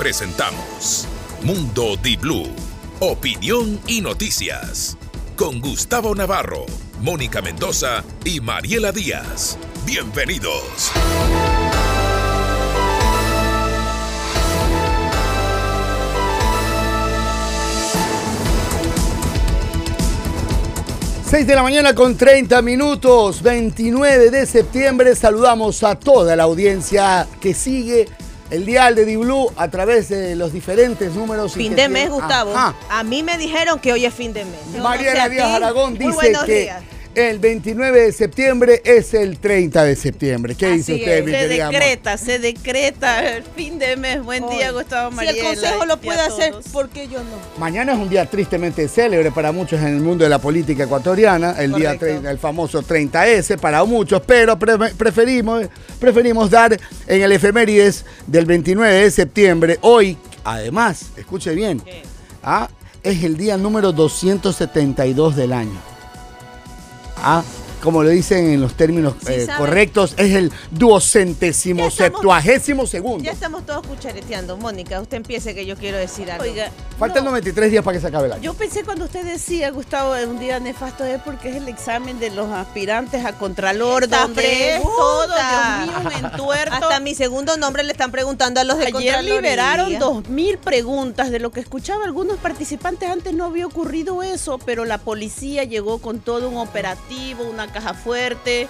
presentamos Mundo Di Blue, opinión y noticias. Con Gustavo Navarro, Mónica Mendoza y Mariela Díaz. Bienvenidos. Seis de la mañana con 30 minutos, 29 de septiembre. Saludamos a toda la audiencia que sigue el dial de Diblu a través de los diferentes números. Fin de mes, Gustavo. A mí me dijeron que hoy es fin de mes. Mariela Díaz Aragón dice que el 29 de septiembre es el 30 de septiembre. ¿Qué dice usted, Se decreta, se decreta el fin de mes. Buen día, Gustavo Mariela. Si el Consejo lo puede hacer, ¿por qué yo no? Mañana es un día tristemente célebre para muchos en el mundo de la política ecuatoriana, el día el famoso 30S para muchos, pero preferimos, preferimos dar en el efemérides del 29 de septiembre. Hoy, además, escuche bien, ¿ah? es el día número 272 del año. Ah, como lo dicen en los términos eh, correctos, es el duocentésimo septuagésimo segundo. Ya estamos todos cuchareteando. Mónica, usted empiece que yo quiero decir algo. Oiga, Faltan 93 días para que se acabe el año. Yo pensé cuando usted decía, Gustavo, un día nefasto es porque es el examen de los aspirantes a Contralor, donde es todo, Dios mío, un entuerto. Hasta mi segundo nombre le están preguntando a los de Ayer liberaron dos mil preguntas de lo que escuchaba algunos participantes. Antes no había ocurrido eso, pero la policía llegó con todo un operativo, una caja fuerte,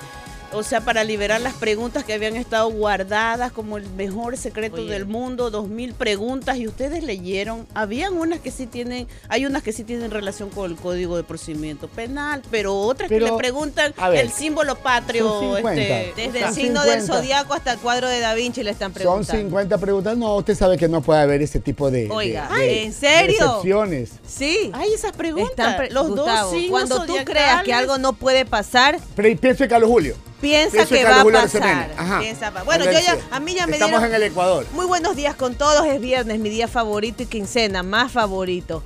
o sea, para liberar las preguntas que habían estado guardadas como el mejor secreto del mundo, dos mil preguntas y ustedes leyeron. Habían unas que sí tienen, hay unas que sí tienen relación con el código de procedimiento penal, pero otras que le preguntan el símbolo patrio, este, desde el signo del zodiaco hasta el cuadro de Da Vinci le están preguntando. Son 50 preguntas, no, usted sabe que no puede haber ese tipo de, Oiga, ¿en serio? Sí. Hay esas preguntas. los dos signos Cuando tú creas que algo no puede pasar, pero piense Carlos Julio piensa que va a pasar. bueno, yo ya, a mí ya me Estamos en el Ecuador. Muy buenos días con todos. Es viernes, mi día favorito y quincena, más favorito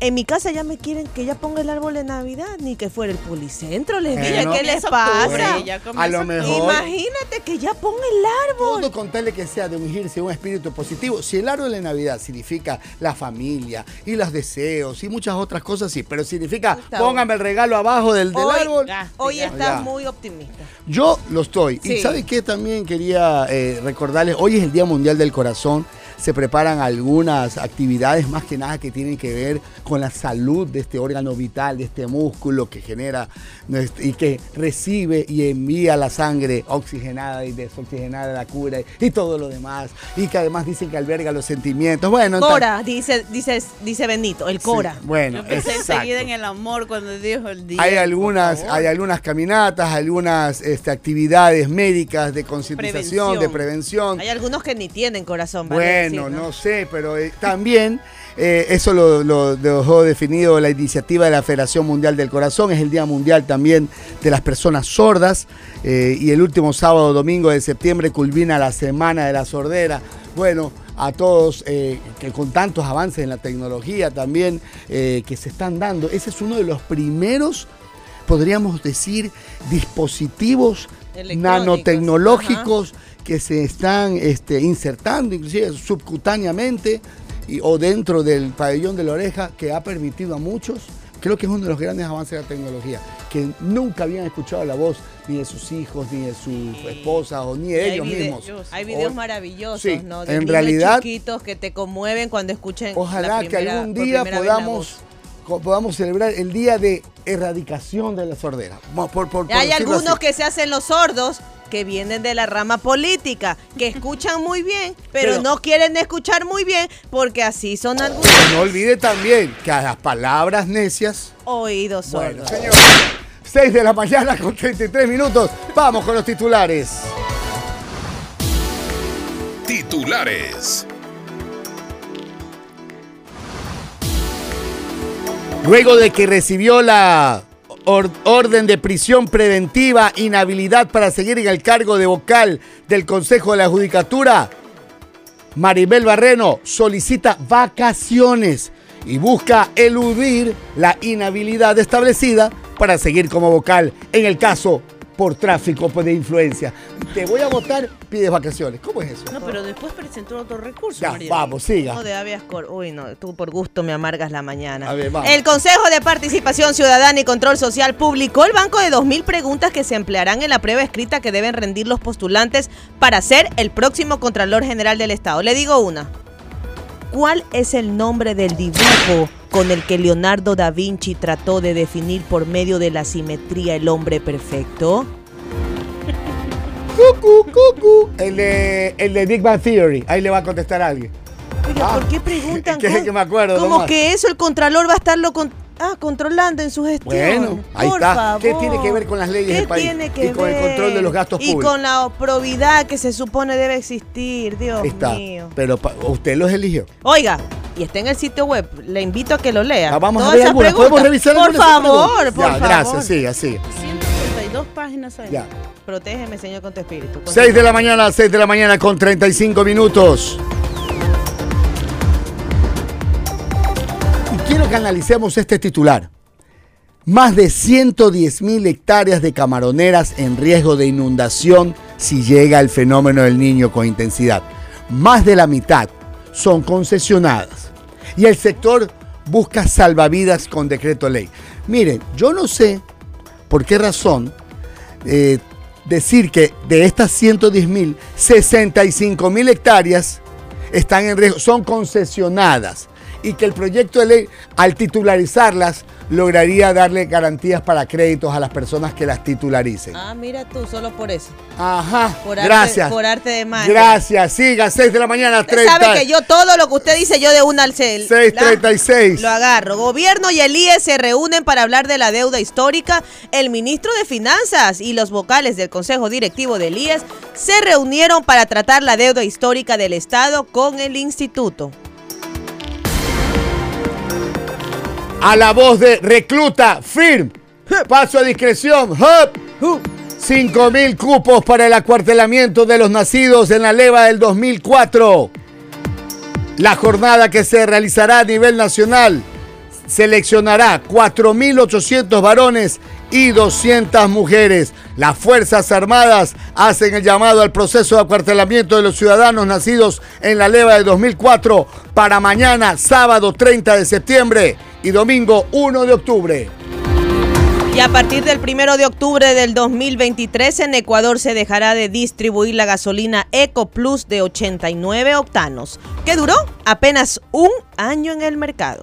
en mi casa ya me quieren que ya ponga el árbol de Navidad, ni que fuera el policentro. Les dije, ¿qué les pasa? a lo mejor. Imagínate que ya ponga el árbol. Todo contarle que sea de ungirse un espíritu positivo. Si el árbol de Navidad significa la familia y los deseos y muchas otras cosas, sí, pero significa póngame el regalo abajo del, árbol. Hoy estás muy optimista. Yo lo estoy. Y ¿sabe qué? También quería eh, recordarles, hoy es el Día Mundial del Corazón se preparan algunas actividades más que nada que tienen que ver con la salud de este órgano vital, de este músculo que genera y que recibe y envía la sangre oxigenada y desoxigenada, la cura y todo lo demás. Y que además dicen que alberga los sentimientos. Bueno, Cora, dice, dice, dice Benito, el Cora. bueno, Yo pensé enseguida en el amor cuando dijo el día. Hay algunas, hay algunas caminatas, algunas este, actividades médicas de concientización, de prevención. Hay algunos que ni tienen corazón, ¿vale? Bueno, ¿no? sé, pero eh, también eh, eso lo, dejó definido la iniciativa de la Federación Mundial del Corazón. Es el Día Mundial también de las Personas Sordas. Eh, y el último sábado, domingo de septiembre, culmina la Semana de la Sordera. Bueno, a todos que con tantos avances en la tecnología también que se están dando, ese es uno de los primeros, podríamos decir, dispositivos nanotecnológicos que se están este, insertando, inclusive subcutáneamente y, o dentro del pabellón de la oreja, que ha permitido a muchos, creo que es uno de los grandes avances de la tecnología, que nunca habían escuchado la voz ni de sus hijos, ni de su esposa, o ni de ellos mismos. Hay videos maravillosos, ¿no? De en realidad, chiquitos que te conmueven cuando escuchen. Ojalá que algún día podamos podamos celebrar el día de erradicación de la sordera. Hay algunos que se hacen los sordos que vienen de la rama política, que escuchan muy bien, pero, no quieren escuchar muy bien porque así son algunos. No olvide también que a las palabras necias. Oídos sordos. Bueno, señor, 6 de la mañana con 33 minutos. Vamos con los titulares. Titulares. Luego de que recibió la orden de prisión preventiva, inhabilidad para seguir en el cargo de vocal del Consejo de la Judicatura, Maribel Barreno solicita vacaciones y busca eludir la inhabilidad establecida para seguir como vocal en el caso por tráfico de influencia. Te voy a votar, pides vacaciones. ¿Cómo es eso? No, pero después presentó otro recurso. Ya, vamos, siga. No, de habeas Uy, no, tú por gusto me amargas la mañana. A ver, vamos. El Consejo de Participación Ciudadana y Control Social publicó el banco de 2.000 preguntas que se emplearán en la prueba escrita que deben rendir los postulantes para ser el próximo Contralor General del Estado. Le digo una. ¿Cuál es el nombre del dibujo con el que Leonardo da Vinci trató de definir por medio de la simetría el hombre perfecto? Cucu, cucu. El de, el de Big Bang Theory. Ahí le va a contestar a alguien. Oiga, ¿por qué ah, preguntan? que, que me acuerdo. Como que eso el Contralor va a estarlo con Ah, controlando en su gestión. Bueno, ahí está. ¿Qué tiene que ver con las leyes del país? Tiene que y con el control de los gastos públicos. Y con la probidad que se supone debe existir, Dios está. mío. Pero usted los eligió. Oiga, y está en el sitio web. Le invito a que lo lea. Ah, vamos a ver algunas. ¿Podemos revisar Por favor, por favor. Gracias, siga, siga. 132 páginas ahí. Ya. Protégeme, Señor, con tu espíritu. 6 de la mañana, 6 de la mañana con 35 minutos. Analicemos este titular. Más de 110 mil hectáreas de camaroneras en riesgo de inundación si llega el fenómeno del niño con intensidad. Más de la mitad son concesionadas. Y el sector busca salvavidas con decreto ley. Miren, yo no sé por qué razón eh, decir que de estas 110 mil, 65 mil hectáreas están en riesgo, son concesionadas y que el proyecto de ley, al titularizarlas, lograría darle garantías para créditos a las personas que las titularicen. Ah, mira tú, solo por eso. Ajá, gracias. por arte de magia. Gracias, siga, 6 de la mañana, 30. sabe que yo todo lo que usted dice, yo de una al 6.36. Lo agarro. Gobierno y el IE se reúnen para hablar de la deuda histórica. El ministro de Finanzas y los vocales del Consejo Directivo del IES se reunieron para tratar la deuda histórica del Estado con el instituto. A la voz de recluta, firm, paso a discreción, hop, 5 mil cupos para el acuartelamiento de los nacidos en la leva del 2004. La jornada que se realizará a nivel nacional seleccionará 4.800 varones y 200 mujeres. Las Fuerzas Armadas hacen el llamado al proceso de acuartelamiento de los ciudadanos nacidos en la leva de 2004 para mañana, sábado 30 de septiembre y domingo 1 de octubre. Y a partir del 1 de octubre del 2023 en Ecuador se dejará de distribuir la gasolina Eco Plus de 89 octanos, que duró apenas un año en el mercado.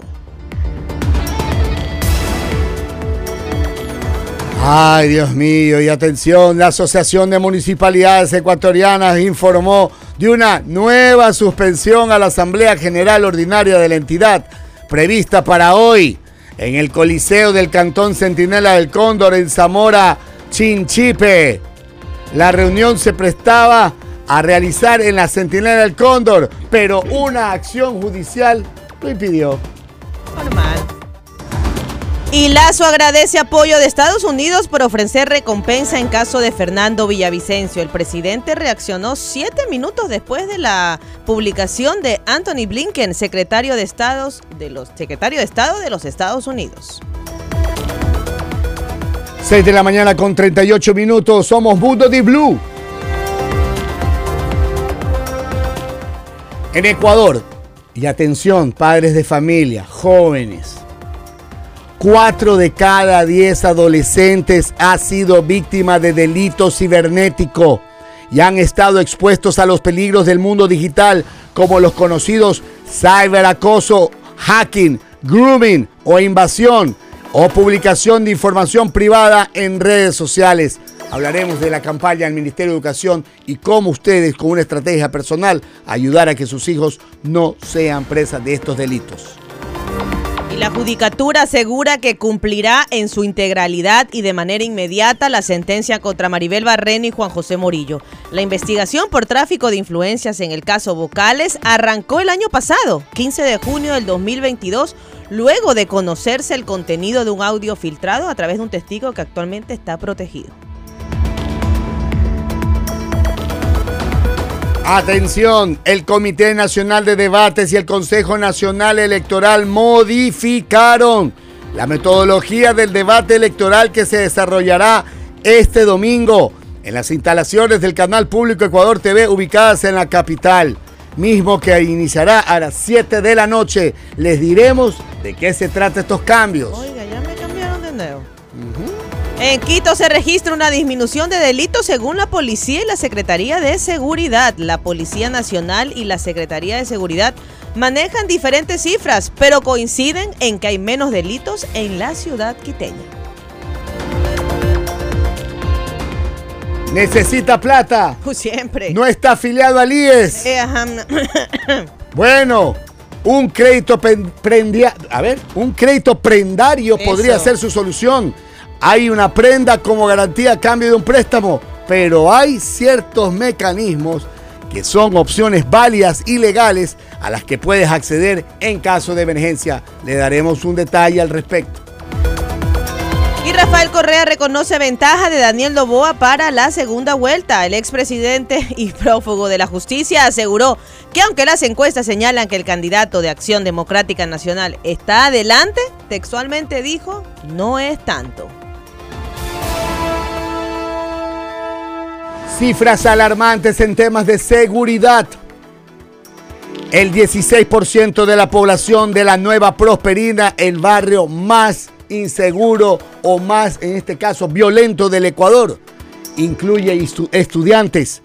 Ay, Dios mío, y atención, la Asociación de Municipalidades Ecuatorianas informó de una nueva suspensión a la Asamblea General Ordinaria de la entidad prevista para hoy en el Coliseo del Cantón Centinela del Cóndor en Zamora, Chinchipe. La reunión se prestaba a realizar en la Centinela del Cóndor, pero una acción judicial lo impidió. Normal. Y Lazo agradece apoyo de Estados Unidos por ofrecer recompensa en caso de Fernando Villavicencio. El presidente reaccionó siete minutos después de la publicación de Anthony Blinken, secretario de, Estados, de los, secretario de Estado de los Estados Unidos. 6 de la mañana con 38 minutos. Somos Mundo de Blue. En Ecuador, y atención, padres de familia, jóvenes Cuatro de cada diez adolescentes ha sido víctima de delito cibernético y han estado expuestos a los peligros del mundo digital como los conocidos cyberacoso, hacking, grooming o invasión o publicación de información privada en redes sociales. Hablaremos de la campaña del Ministerio de Educación y cómo ustedes con una estrategia personal ayudar a que sus hijos no sean presas de estos delitos la Judicatura asegura que cumplirá en su integralidad y de manera inmediata la sentencia contra Maribel Barreno y Juan José Morillo. La investigación por tráfico de influencias en el caso Vocales arrancó el año pasado, 15 de junio del 2022, luego de conocerse el contenido de un audio filtrado a través de un testigo que actualmente está protegido. Atención, el Comité Nacional de Debates y el Consejo Nacional Electoral modificaron la metodología del debate electoral que se desarrollará este domingo en las instalaciones del canal público Ecuador TV ubicadas en la capital, mismo que iniciará a las 7 de la noche. Les diremos de qué se trata estos cambios. Oiga, ya me. En Quito se registra una disminución de delitos según la policía y la Secretaría de Seguridad. La Policía Nacional y la Secretaría de Seguridad manejan diferentes cifras, pero coinciden en que hay menos delitos en la ciudad quiteña. Necesita plata. Siempre. No está afiliado al IES. Eh, bueno, un crédito a ver, un crédito prendario podría ser su solución. Hay una prenda como garantía a cambio de un préstamo, pero hay ciertos mecanismos que son opciones válidas y legales a las que puedes acceder en caso de emergencia. Le daremos un detalle al respecto. Y Rafael Correa reconoce ventaja de Daniel Novoa para la segunda vuelta. El expresidente y prófugo de la justicia aseguró que aunque las encuestas señalan que el candidato de Acción Democrática Nacional está adelante, textualmente dijo, no es tanto. Cifras alarmantes en temas de seguridad. El 16% de la población de la Nueva Prosperina, el barrio más inseguro o más, en este caso, violento del Ecuador. Incluye estudiantes.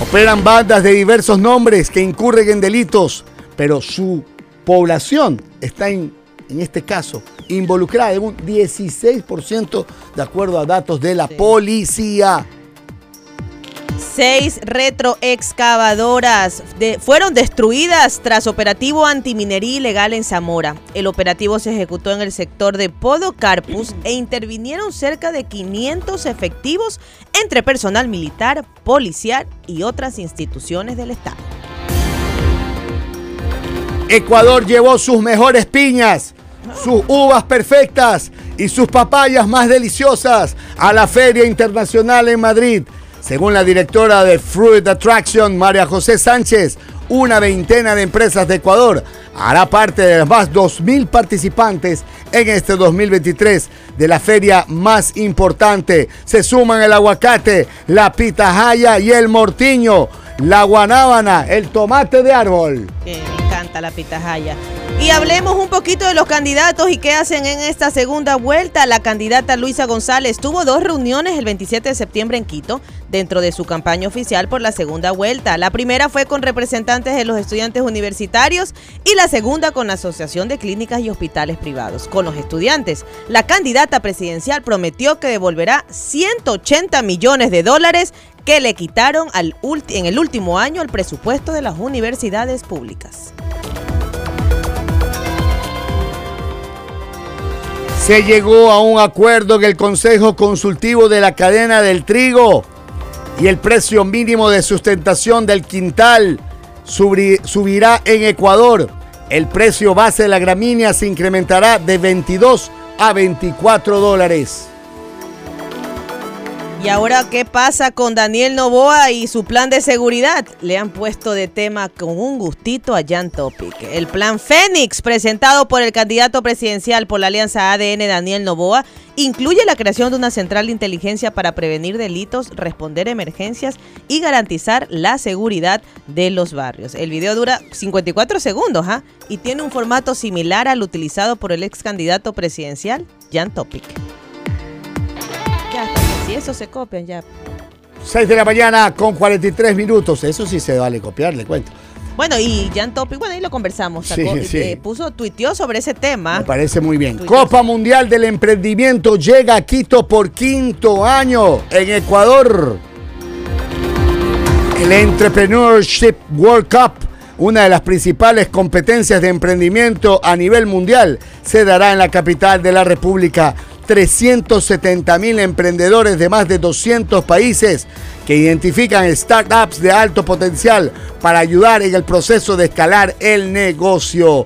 Operan bandas de diversos nombres que incurren en delitos, pero su población está en, en este caso involucrada en un 16% de acuerdo a datos de la policía. Seis retroexcavadoras fueron destruidas tras operativo antiminería ilegal en Zamora. El operativo se ejecutó en el sector de Podocarpus e intervinieron cerca de 500 efectivos entre personal militar, policial y otras instituciones del Estado. Ecuador llevó sus mejores piñas, sus uvas perfectas y sus papayas más deliciosas a la Feria Internacional en Madrid según la directora de Fruit Attraction, María José Sánchez, una veintena de empresas de Ecuador hará parte de las más 2.000 participantes en este 2023 de la feria más importante. Se suman el aguacate, la pitahaya y el mortiño, la guanábana, el tomate de árbol. me encanta la pitahaya. Y hablemos un poquito de los candidatos y qué hacen en esta segunda vuelta. La candidata Luisa González tuvo dos reuniones el 27 de septiembre en Quito dentro de su campaña oficial por la segunda vuelta. La primera fue con representantes de los estudiantes universitarios y la segunda con la Asociación de Clínicas y Hospitales Privados. Con los estudiantes, la candidata presidencial prometió que devolverá 180 millones de dólares que le quitaron en el último año al presupuesto de las universidades públicas. Se llegó a un acuerdo en el Consejo Consultivo de la Cadena del Trigo y el precio mínimo de sustentación del quintal subirá en Ecuador. El precio base de la gramínea se incrementará de 22 a 24 dólares. ¿Y ahora qué pasa con Daniel Novoa y su plan de seguridad? Le han puesto de tema con un gustito a Jan Topic. El plan Fénix, presentado por el candidato presidencial por la alianza ADN Daniel Novoa, incluye la creación de una central de inteligencia para prevenir delitos, responder emergencias y garantizar la seguridad de los barrios. El video dura 54 segundos ¿ah? y tiene un formato similar al utilizado por el ex candidato presidencial Jan Topic. Eso se copian ya. 6 de la mañana con 43 minutos. Eso sí se vale copiar, le cuento. Bueno, y Jan Topic, bueno, ahí lo conversamos. sí, sí. Eh, puso, tuiteó sobre ese tema. Me parece muy bien. Copa Mundial del Emprendimiento llega a Quito por quinto año en Ecuador. El Entrepreneurship World Cup, una de las principales competencias de emprendimiento a nivel mundial, se dará en la capital de la República 370 mil emprendedores de más de 200 países que identifican startups de alto potencial para ayudar en el proceso de escalar el negocio.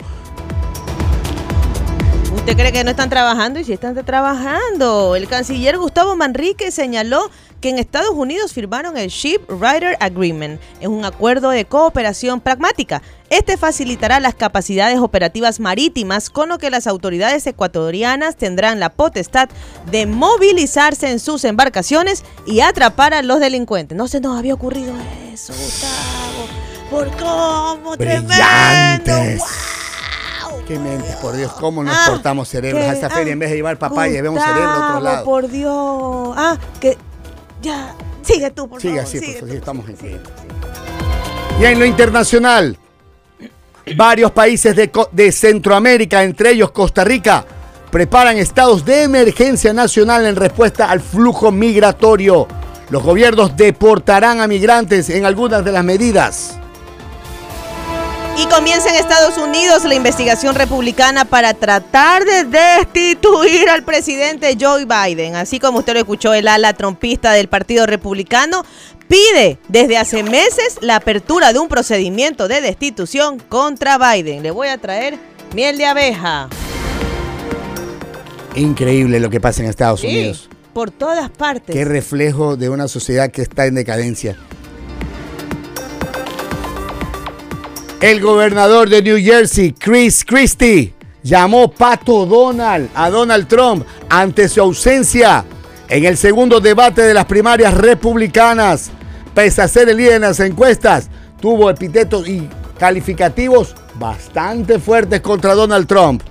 ¿Usted cree que no están trabajando? Y sí están trabajando. El canciller Gustavo Manrique señaló que en Estados Unidos firmaron el Ship Rider Agreement. Es un acuerdo de cooperación pragmática. Este facilitará las capacidades operativas marítimas, con lo que las autoridades ecuatorianas tendrán la potestad de movilizarse en sus embarcaciones y atrapar a los delincuentes. No se nos había ocurrido eso, Gustavo. ¿Por cómo? Tremendo. Qué mentes, por Dios, cómo nos ah, portamos cerebros a esta feria en vez de llevar papá y llevemos cerebro a otro lado. por Dios. Ah, que ya. Sigue tú, por sigue favor. Así, sigue, estamos en Y en lo internacional, varios países de, de Centroamérica, entre ellos Costa Rica, preparan estados de emergencia nacional en respuesta al flujo migratorio. Los gobiernos deportarán a migrantes en algunas de las medidas. Y comienza en Estados Unidos la investigación republicana para tratar de destituir al presidente Joe Biden. Así como usted lo escuchó, el ala trompista del Partido Republicano pide desde hace meses la apertura de un procedimiento de destitución contra Biden. Le voy a traer miel de abeja. Increíble lo que pasa en Estados Unidos. Por todas partes. Qué reflejo de una sociedad que está en decadencia. El gobernador de New Jersey, Chris Christie, llamó Pato Donald a Donald Trump ante su ausencia en el segundo debate de las primarias republicanas. Pese a ser el líder en las encuestas, tuvo epítetos y calificativos bastante fuertes contra Donald Trump.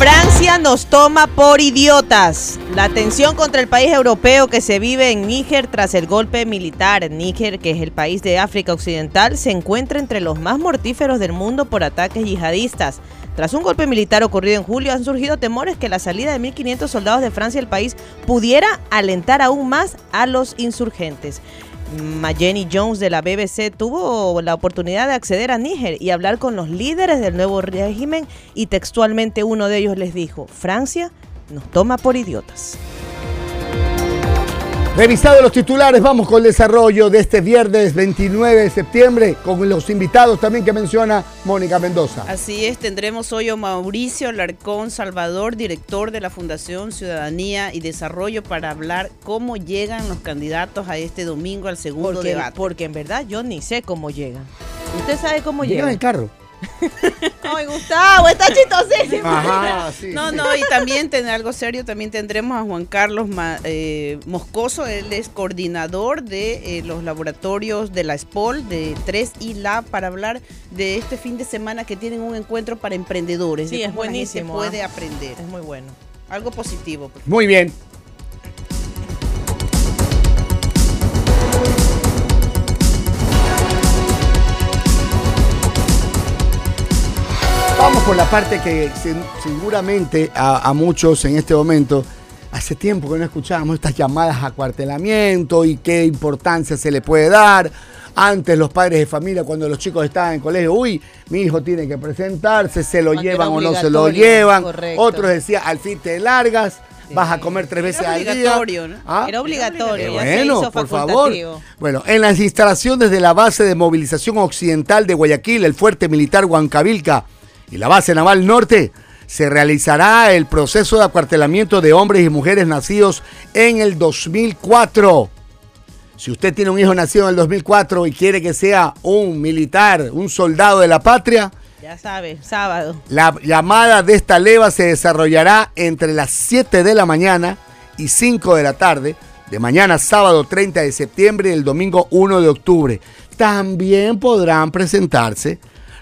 Francia nos toma por idiotas. La tensión contra el país europeo que se vive en Níger tras el golpe militar. Níger, que es el país de África Occidental, se encuentra entre los más mortíferos del mundo por ataques yihadistas. Tras un golpe militar ocurrido en julio, han surgido temores que la salida de 1.500 soldados de Francia del país pudiera alentar aún más a los insurgentes. Jenny Jones de la BBC tuvo la oportunidad de acceder a Níger y hablar con los líderes del nuevo régimen y textualmente uno de ellos les dijo, Francia nos toma por idiotas. Revisado los titulares, vamos con el desarrollo de este viernes 29 de septiembre con los invitados también que menciona Mónica Mendoza. Así es, tendremos hoy a Mauricio Larcón Salvador, director de la Fundación Ciudadanía y Desarrollo, para hablar cómo llegan los candidatos a este domingo al segundo debate. Porque en verdad yo ni sé cómo llegan. ¿Usted sabe cómo llegan? Llegan en carro. Ay, Gustavo, está chistosísimo. Ajá, sí, no, no, y también tener algo serio, también tendremos a Juan Carlos eh, Moscoso, él es coordinador de eh, los laboratorios de la SPOL, de 3 y Lab, para hablar de este fin de semana que tienen un encuentro para emprendedores. Sí, es buenísimo. puede ¿ah? aprender. Es muy bueno. Algo positivo. Muy bien. Por la parte que seguramente a, muchos en este momento, hace tiempo que no escuchábamos estas llamadas a cuartelamiento y qué importancia se le puede dar. Antes los padres de familia, cuando los chicos estaban en colegio, uy, mi hijo tiene que presentarse, se lo llevan o no se lo llevan. Otros decían, al fin te largas vas a comer tres veces al día. ¿no? ¿Ah? Era obligatorio. bueno, por favor. Bueno, en las instalaciones de la base de movilización occidental de Guayaquil, el fuerte militar Huancavilca, y la base naval norte se realizará el proceso de acuartelamiento de hombres y mujeres nacidos en el 2004. Si usted tiene un hijo nacido en el 2004 y quiere que sea un militar, un soldado de la patria, ya sabe, sábado. La llamada de esta leva se desarrollará entre las 7 de la mañana y 5 de la tarde, de mañana sábado 30 de septiembre y el domingo 1 de octubre. También podrán presentarse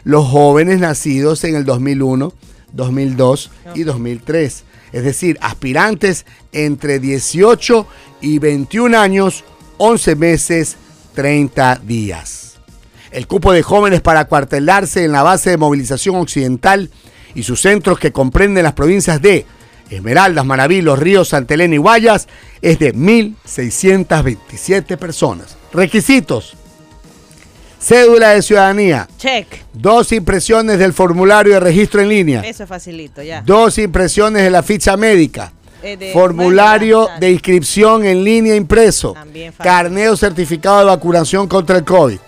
los jóvenes nacidos en el 2001, 2002 y 2003. Es decir, aspirantes entre 18 y 21 años, 11 meses, 30 días. El cupo de jóvenes para cuartelarse en la base de movilización occidental y sus centros que comprenden las provincias de Esmeraldas, Manaví, Los Ríos, Santa Elena y Guayas es de 1.627 personas. Requisitos Cédula de ciudadanía. Check. Dos impresiones del formulario de registro en línea. Eso es facilito, ya. Dos impresiones de la ficha médica. Eh, formulario de inscripción en línea impreso. También carneo certificado de vacunación contra el COVID.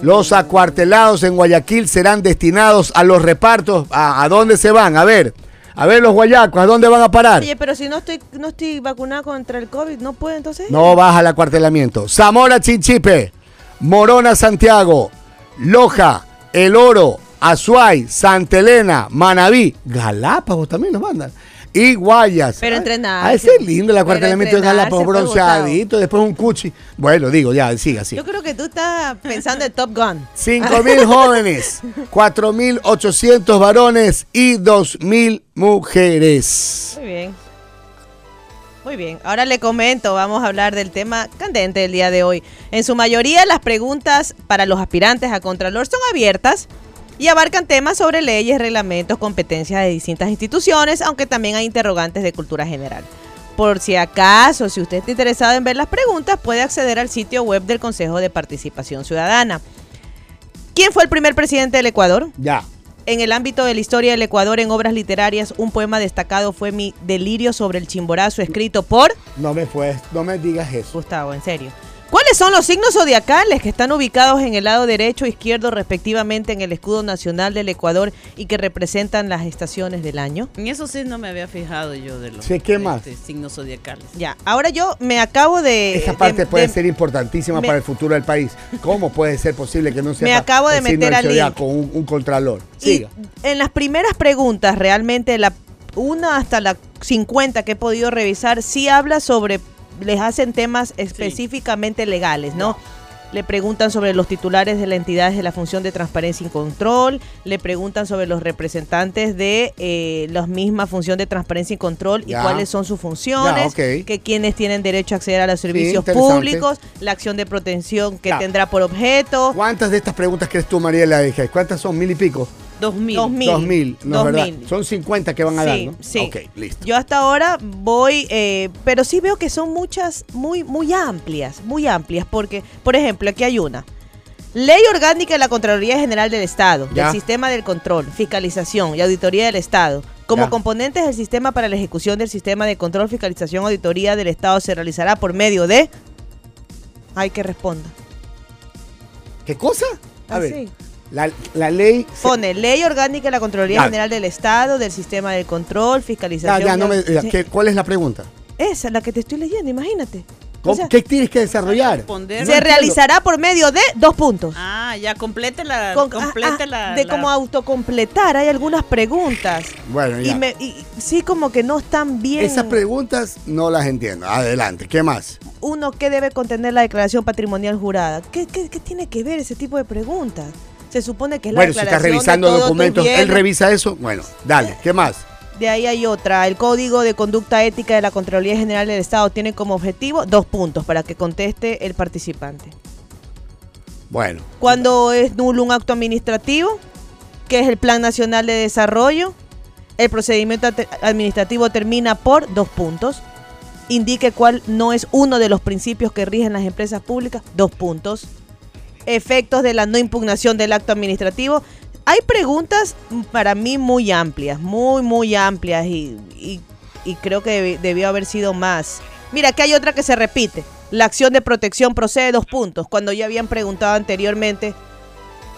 Los acuartelados en Guayaquil serán destinados a los repartos. ¿A, ¿A dónde se van? A ver. A ver, los guayacos, ¿a dónde van a parar? Oye, pero si no estoy, no estoy vacunado contra el COVID, ¿no puedo entonces? No baja el acuartelamiento. Zamora Chinchipe, Morona Santiago, Loja, El Oro, Azuay, Santa Elena, Manabí, Galápagos también nos mandan y Guayas. Pero entrenar. Ah, ese es lindo el acuartelamiento de Galápagos bronceadito, después un cuchi. Bueno, digo, ya, siga así. Yo creo que tú estás pensando en Top Gun. 5 mil jóvenes, 4 mil 800 varones y 2 mil mujeres. Muy bien. Muy bien, ahora le comento, vamos a hablar del tema candente del día de hoy. En su mayoría las preguntas para los aspirantes a Contralor son abiertas y abarcan temas sobre leyes, reglamentos, competencias de distintas instituciones, aunque también hay interrogantes de cultura general. Por si acaso, si usted está interesado en ver las preguntas, puede acceder al sitio web del Consejo de Participación Ciudadana. ¿Quién fue el primer presidente del Ecuador? Ya. En el ámbito de la historia del Ecuador en obras literarias, un poema destacado fue Mi delirio sobre el chimborazo, escrito por... No me fue, no me digas eso. Gustavo, en serio. ¿Cuáles son los signos zodiacales que están ubicados en el lado derecho e izquierdo respectivamente en el escudo nacional del Ecuador y que representan las estaciones del año? En eso sí no me había fijado yo de los ¿qué más? Este, signos zodiacales. Ya, ahora yo me acabo de... Esa parte puede ser importantísima para el futuro del país. ¿Cómo puede ser posible que no sea Me acabo de meter al con un, un, contralor. Siga. en las primeras preguntas, realmente la una hasta la 50 que he podido revisar, sí habla sobre les hacen temas específicamente legales, ¿no? Le preguntan sobre los titulares de la entidad de la función de transparencia y control, le preguntan sobre los representantes de eh, la misma función de transparencia y control y cuáles son sus funciones, que quienes tienen derecho a acceder a los servicios públicos, la acción de protección que tendrá por objeto. ¿Cuántas de estas preguntas crees tú, Mariela? ¿Cuántas son? ¿Mil y pico? Dos mil. Dos mil. no verdad. Son 50 que van a dar, ¿no? Sí. Ok, listo. Yo hasta ahora voy, eh, pero sí veo que son muchas, muy, muy amplias, muy amplias, porque, por ejemplo, aquí hay una. Ley orgánica de la Contraloría General del Estado, del Sistema del Control, Fiscalización y Auditoría del Estado. Como componentes del sistema para la ejecución del sistema de control, fiscalización, auditoría del Estado se realizará por medio de... Hay que responda. ¿Qué cosa? A ah, ver. La, ley. Pone ley orgánica de la Contraloría General del Estado, del sistema de control, fiscalización. ¿Cuál es la pregunta? Esa, la que te estoy leyendo, imagínate. ¿Qué tienes que desarrollar? Se realizará por medio de dos puntos. Ah, ya complete la. complete ah, ah, de cómo autocompletar, hay algunas preguntas. Bueno, ya. Y, sí, como que no están bien. Esas preguntas no las entiendo. Adelante, ¿qué más? Uno, ¿qué debe contener la declaración patrimonial jurada? ¿Qué, qué, qué tiene que ver ese tipo de preguntas? Se supone que es la Bueno, si está revisando documentos, él revisa eso. Bueno, dale, ¿qué más? De ahí hay otra. El Código de Conducta Ética de la Contraloría General del Estado tiene como objetivo dos puntos para que conteste el participante. Bueno. Cuando es nulo un acto administrativo, que es el Plan Nacional de Desarrollo, el procedimiento administrativo termina por dos puntos. Indique cuál no es uno de los principios que rigen las empresas públicas, dos puntos efectos de la no impugnación del acto administrativo. Hay preguntas para mí muy amplias, muy, muy amplias y, creo que debió haber sido más. Mira, que hay otra que se repite. La acción de protección procede dos puntos, cuando ya habían preguntado anteriormente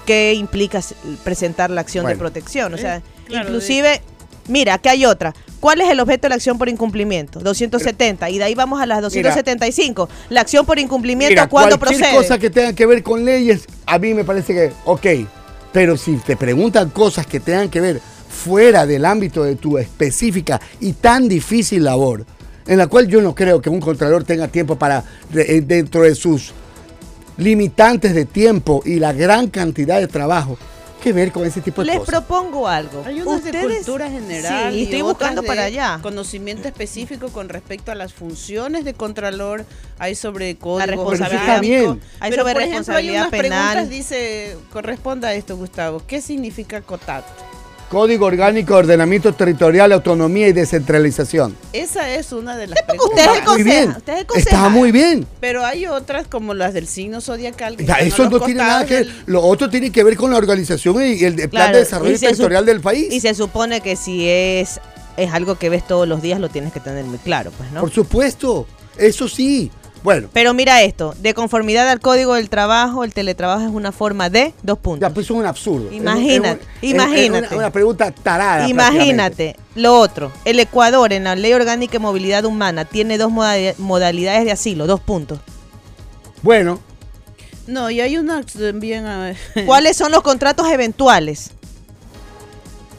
qué implica presentar la acción de protección. O sea, inclusive Mira, aquí hay otra. ¿Cuál es el objeto de la acción por incumplimiento? 270. Y de ahí vamos a las 275. la acción por incumplimiento, ¿cuándo procede? Cualquier cosa que tenga que ver con leyes, a mí me parece que, ok. Pero si te preguntan cosas que tengan que ver fuera del ámbito de tu específica y tan difícil labor, en la cual yo no creo que un contralor tenga tiempo para, eh, dentro de sus limitantes de tiempo y la gran cantidad de trabajo, que ver con ese tipo de Les cosas. Les propongo algo. Hay unas de cultura general. y estoy buscando para allá. Conocimiento específico con respecto a las funciones de Contralor. Hay sobre código. La responsabilidad. bien. Hay Pero, sobre por ejemplo, hay unas preguntas, dice, corresponda a esto, Gustavo. ¿Qué significa COTAT? Código Orgánico de Ordenamiento Territorial, Autonomía y Descentralización. Esa es una de las preguntas. Usted es muy bien. Está muy bien. Pero hay otras como las del signo zodiacal. eso no, tiene nada que ver. Lo otro tiene que ver con la organización y el, plan de desarrollo territorial del país. Y se supone que si es, es algo que ves todos los días, lo tienes que tener muy claro, pues, ¿no? Por supuesto. Eso sí. Bueno. Pero mira esto, de conformidad al código del trabajo, el teletrabajo es una forma de dos puntos. Ya, pues es un absurdo. Imagínate, imagínate. Es una, pregunta tarada. Imagínate. Lo otro, el Ecuador en la Ley Orgánica de Movilidad Humana tiene dos modalidades de asilo, dos puntos. Bueno. No, y hay una también... ¿Cuáles son los contratos eventuales?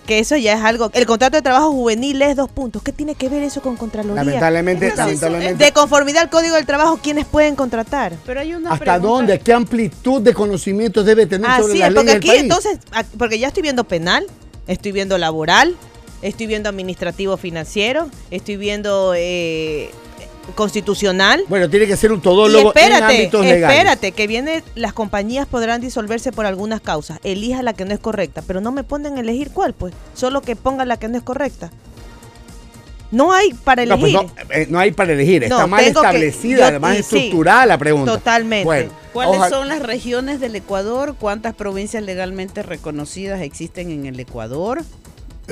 Que eso ya es algo. El contrato de trabajo juvenil es dos puntos. ¿Qué tiene que ver eso con Contraloría? Lamentablemente, lamentablemente. De conformidad al Código del Trabajo, ¿quiénes pueden contratar? Pero hay una ¿Hasta dónde? ¿Qué amplitud de conocimientos debe tener sobre la ley aquí, entonces, porque ya estoy viendo penal, estoy viendo laboral, estoy viendo administrativo financiero, estoy viendo eh, constitucional. Bueno, tiene que ser un todólogo espérate, en ámbitos legales. Espérate, que viene, las compañías podrán disolverse por algunas causas. Elija la que no es correcta, pero no me ponen a elegir cuál, pues. Solo que ponga la que no es correcta. No hay para pues elegir. Eh, no, hay para elegir. Está mal establecida, además estructurada la pregunta. Totalmente. ¿Cuáles son las regiones del Ecuador? ¿Cuántas provincias legalmente reconocidas existen en el Ecuador?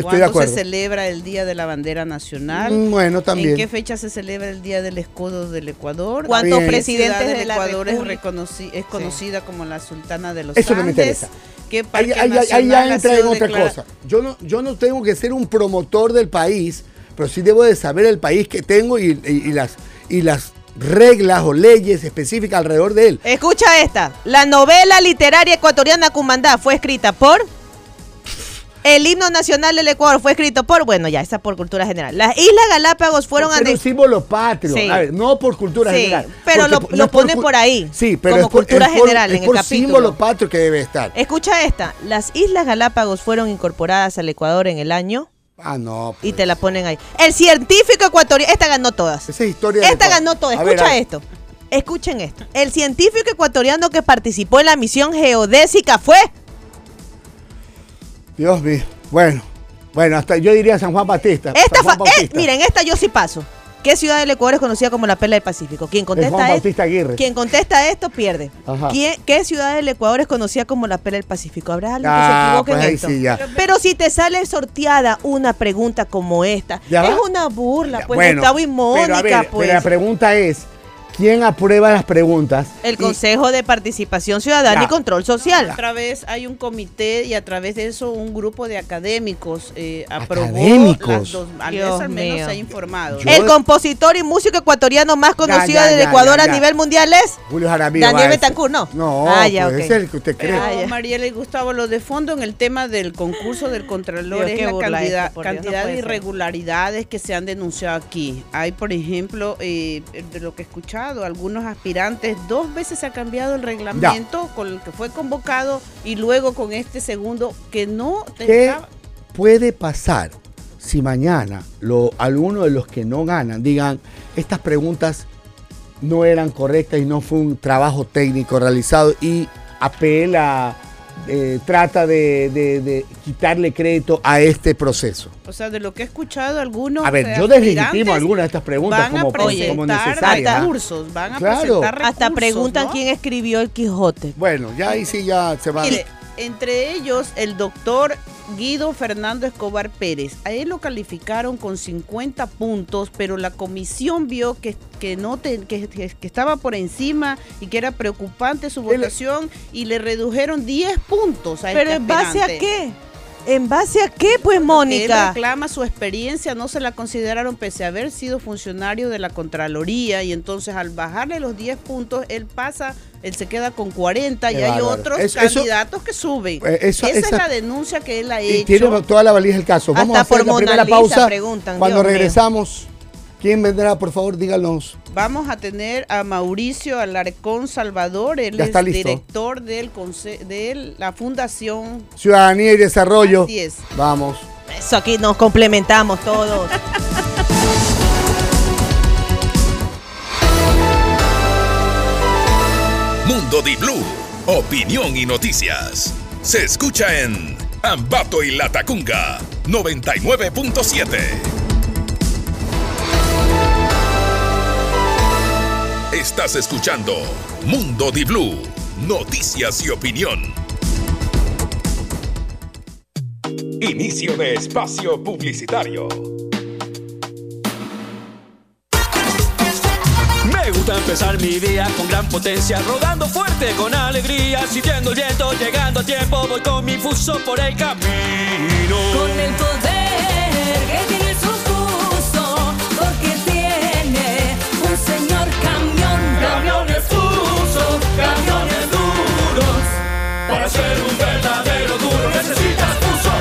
¿Cuándo se celebra el Día de la Bandera Nacional? Mm, bueno, también. ¿En qué fecha se celebra el Día del Escudo del Ecuador? ¿Cuántos presidentes del Ecuador es, es conocida como la Sultana de los Eso no me interesa. ¿Qué ahí, ahí, ya entra en otra cosa. Yo no, yo no tengo que ser un promotor del país, pero sí debo de saber el país que tengo y, las, y las reglas o leyes específicas alrededor de él. Escucha esta. La novela literaria ecuatoriana Cumandá fue escrita por... El himno nacional del Ecuador fue escrito por, bueno, ya está por cultura general. Las Islas Galápagos fueron Es un símbolo patrio, no por cultura sí, general. Pero lo, lo pone por, ahí. Sí, pero como cultura general en el capítulo. símbolo patrio que debe estar. Escucha esta. Las Islas Galápagos fueron incorporadas al Ecuador en el año. Ah, no. Y te la ponen ahí. El científico ecuatoriano. Esta ganó todas. Esa historia. Esta ganó todas. Escucha esto. Escuchen esto. El científico ecuatoriano que participó en la misión geodésica fue. Dios mío. Bueno, bueno, hasta yo diría San Juan Batista. Esta eh, miren, esta yo sí paso. ¿Qué ciudad del Ecuador es conocida como la Perla del Pacífico? Quien contesta, esto, quien contesta esto pierde. ¿Qué ciudad del Ecuador es conocida como la Perla del Pacífico? ¿Habrá alguien que se ah, equivoque pues en esto? Pero si te sale sorteada una pregunta como esta, es una burla, pues bueno, Gustavo y Mónica, pues. Pero la pregunta es, ¿Quién aprueba las preguntas? El Consejo de Participación Ciudadana y Control Social. A través hay un comité y a través de eso un grupo de académicos eh, aprobó ¿Académicos? al menos se ha informado. el compositor y músico ecuatoriano más conocido del Ecuador a nivel mundial es Julio Jaramillo. Daniel Betancourt, ¿no? No, ah, pues es el que usted cree. Ah, Mariela y Gustavo, lo de fondo en el tema del concurso del Contralor es la cantidad, cantidad de irregularidades que se han denunciado aquí. Hay, por ejemplo, eh, de lo que algunos aspirantes, dos veces se ha cambiado el reglamento con el que fue convocado y luego con este segundo que no... ¿Qué puede pasar si mañana lo, alguno de los que no ganan digan, estas preguntas no eran correctas y no fue un trabajo técnico realizado y apela eh, trata de, quitarle crédito a este proceso. O sea, de lo que he escuchado, algunos. A ver, yo deslegitimo algunas de estas preguntas como, como necesarias. Cursos, van a presentar Hasta preguntan quién escribió el Quijote. Bueno, ya ahí sí ya se va. entre ellos, el doctor Guido Fernando Escobar Pérez. A él lo calificaron con 50 puntos, pero la comisión vio que, que no que, estaba por encima y que era preocupante su votación y le redujeron 10 puntos a ¿Pero este en base a qué? ¿En base a qué, pues, Mónica? Él reclama su experiencia, no se la consideraron pese a haber sido funcionario de la Contraloría y entonces al bajarle los 10 puntos, él pasa él se queda con 40 y hay otros candidatos que suben. Eh, esa, es la denuncia que él ha hecho. Tiene toda la valija del caso. Vamos a hacer la primera pausa. Cuando regresamos, ¿quién vendrá? Por favor, díganos. Vamos a tener a Mauricio Alarcón Salvador, él es director del de la Fundación Ciudadanía y Desarrollo. Así es. Vamos. Eso aquí nos complementamos todos. Mundo Di Blue, opinión y noticias. Se escucha en Ambato y Latacunga 99.7. Estás escuchando Mundo Di Blue, noticias y opinión. Inicio de espacio publicitario gusta empezar mi día con gran potencia, rodando fuerte con alegría, sintiendo el viento, llegando a tiempo, voy con mi fuso por el camino. Con el poder camiones duros, para ser un verdadero duro necesitas fuso,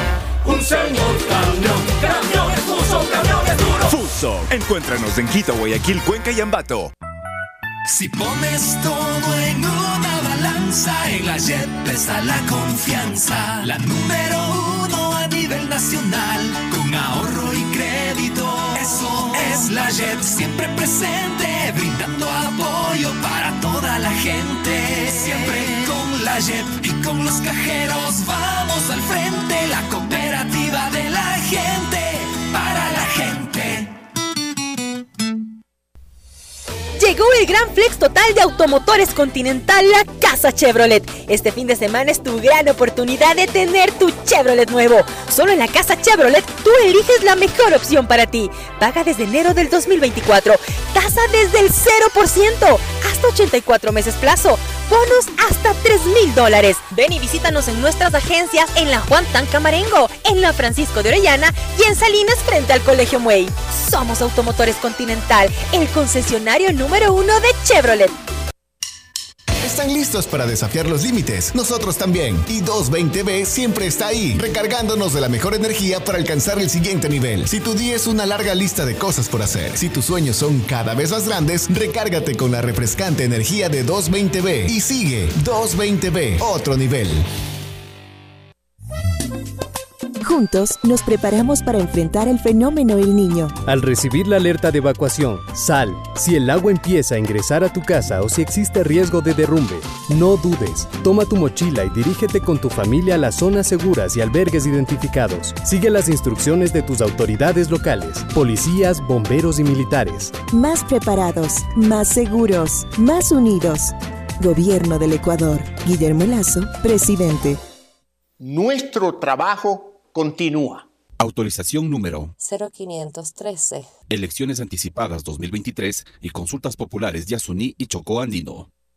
un señor camión, camiones fuso, camiones duros. Fuso, encuéntranos en Quito, Guayaquil, Cuenca y Ambato. Si pones todo en una balanza, en la JEP está la confianza. La número uno a nivel nacional, con ahorro y crédito. Eso es la JEP, siempre presente, brindando apoyo para toda la gente. Siempre con la JEP y con los cajeros vamos al frente, la cooperativa de la gente, para la gente. Llegó el gran flex total de Automotores Continental, la Casa Chevrolet. Este fin de semana es tu gran oportunidad de tener tu Chevrolet nuevo. Solo en la Casa Chevrolet tú eliges la mejor opción para ti. Paga desde enero del 2024. Tasa desde el 0%. Hasta 84 meses plazo. Bonos hasta 3 mil dólares. Ven y visítanos en nuestras agencias en la Juan Tan Camarengo, en la Francisco de Orellana y en Salinas frente al Colegio Muey. Somos Automotores Continental, el concesionario número uno de Chevrolet. ¿Están listos para desafiar los límites? Nosotros también. Y 220B siempre está ahí, recargándonos de la mejor energía para alcanzar el siguiente nivel. Si tu día es una larga lista de cosas por hacer, si tus sueños son cada vez más grandes, recárgate con la refrescante energía de 220B y sigue 220B, otro nivel. Juntos nos preparamos para enfrentar el fenómeno El Niño. Al recibir la alerta de evacuación, sal. Si el agua empieza a ingresar a tu casa o si existe riesgo de derrumbe, no dudes. Toma tu mochila y dirígete con tu familia a las zonas seguras y albergues identificados. Sigue las instrucciones de tus autoridades locales, policías, bomberos y militares. Más preparados, más seguros, más unidos. Gobierno del Ecuador. Guillermo Lazo, presidente. Nuestro trabajo continúa. Autorización número 0513. Elecciones anticipadas 2023 y consultas populares Yasuní y Chocó Andino.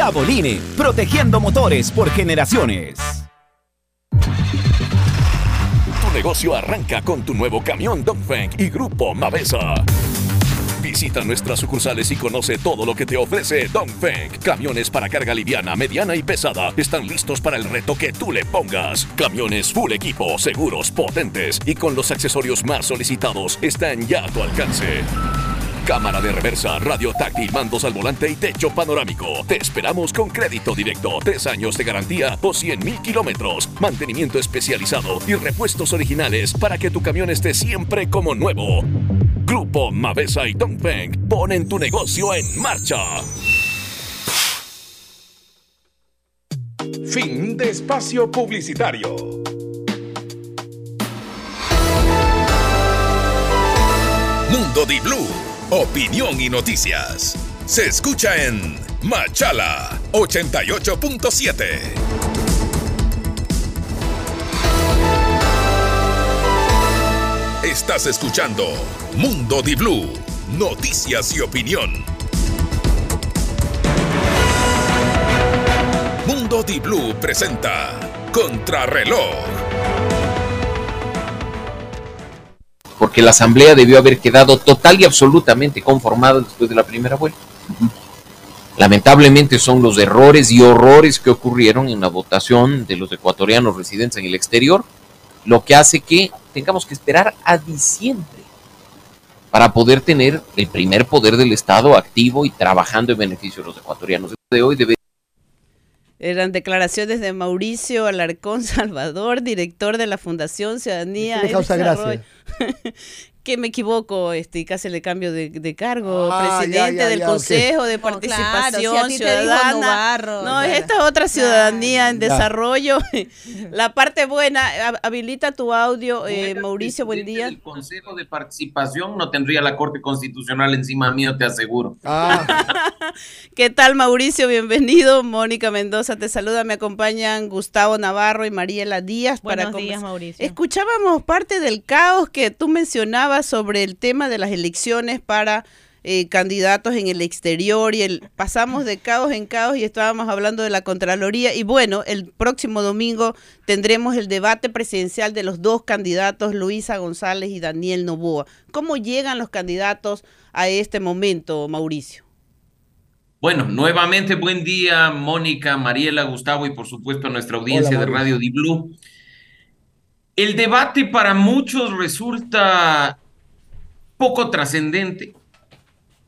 Jaboline, protegiendo motores por generaciones. Tu negocio arranca con tu nuevo camión Dongfeng y Grupo Mavesa. Visita nuestras sucursales y conoce todo lo que te ofrece Dongfeng. Camiones para carga liviana, mediana y pesada están listos para el reto que tú le pongas. Camiones full equipo, seguros, potentes y con los accesorios más solicitados están ya a tu alcance. Cámara de reversa, radio táctil, mandos al volante y techo panorámico. Te esperamos con crédito directo, tres años de garantía o 100 mil kilómetros, mantenimiento especializado y repuestos originales para que tu camión esté siempre como nuevo. Grupo Mavesa y Dongfeng ponen tu negocio en marcha. Fin de espacio publicitario. Mundo Di Blue, opinión y noticias. Se escucha en Machala 88.7. Estás escuchando Mundo Di Blue, noticias y opinión. Mundo Di Blue presenta Contrarreloj. Porque la asamblea debió haber quedado total y absolutamente conformada después de la primera vuelta. Lamentablemente son los errores y horrores que ocurrieron en la votación de los ecuatorianos residentes en el exterior lo que hace que tengamos que esperar a diciembre para poder tener el primer poder del Estado activo y trabajando en beneficio de los ecuatorianos. De hoy debe eran declaraciones de Mauricio Alarcón Salvador, director de la Fundación Ciudadanía. causa gracia. que me equivoco, este, y casi le cambio de, de cargo, ah, presidente del Consejo de Participación Ciudadana. no, esta es otra ciudadanía en desarrollo. La parte buena, habilita tu audio, eh, Mauricio, buen día. El Consejo de Participación no tendría la Corte Constitucional encima mío, te aseguro. Ah. ¿Qué tal, Mauricio? Bienvenido. Mónica Mendoza te saluda, me acompañan Gustavo Navarro y Mariela Díaz. Buenos días, Mauricio. Escuchábamos parte del caos que tú mencionabas sobre el tema de las elecciones para eh, candidatos en el exterior y el pasamos de caos en caos y estábamos hablando de la Contraloría y bueno, el próximo domingo tendremos el debate presidencial de los dos candidatos, Luisa González y Daniel Novoa. ¿Cómo llegan los candidatos a este momento, Mauricio? Bueno, nuevamente buen día, Mónica, Mariela, Gustavo y por supuesto a nuestra audiencia de Radio Di Blue. El debate para muchos resulta poco trascendente.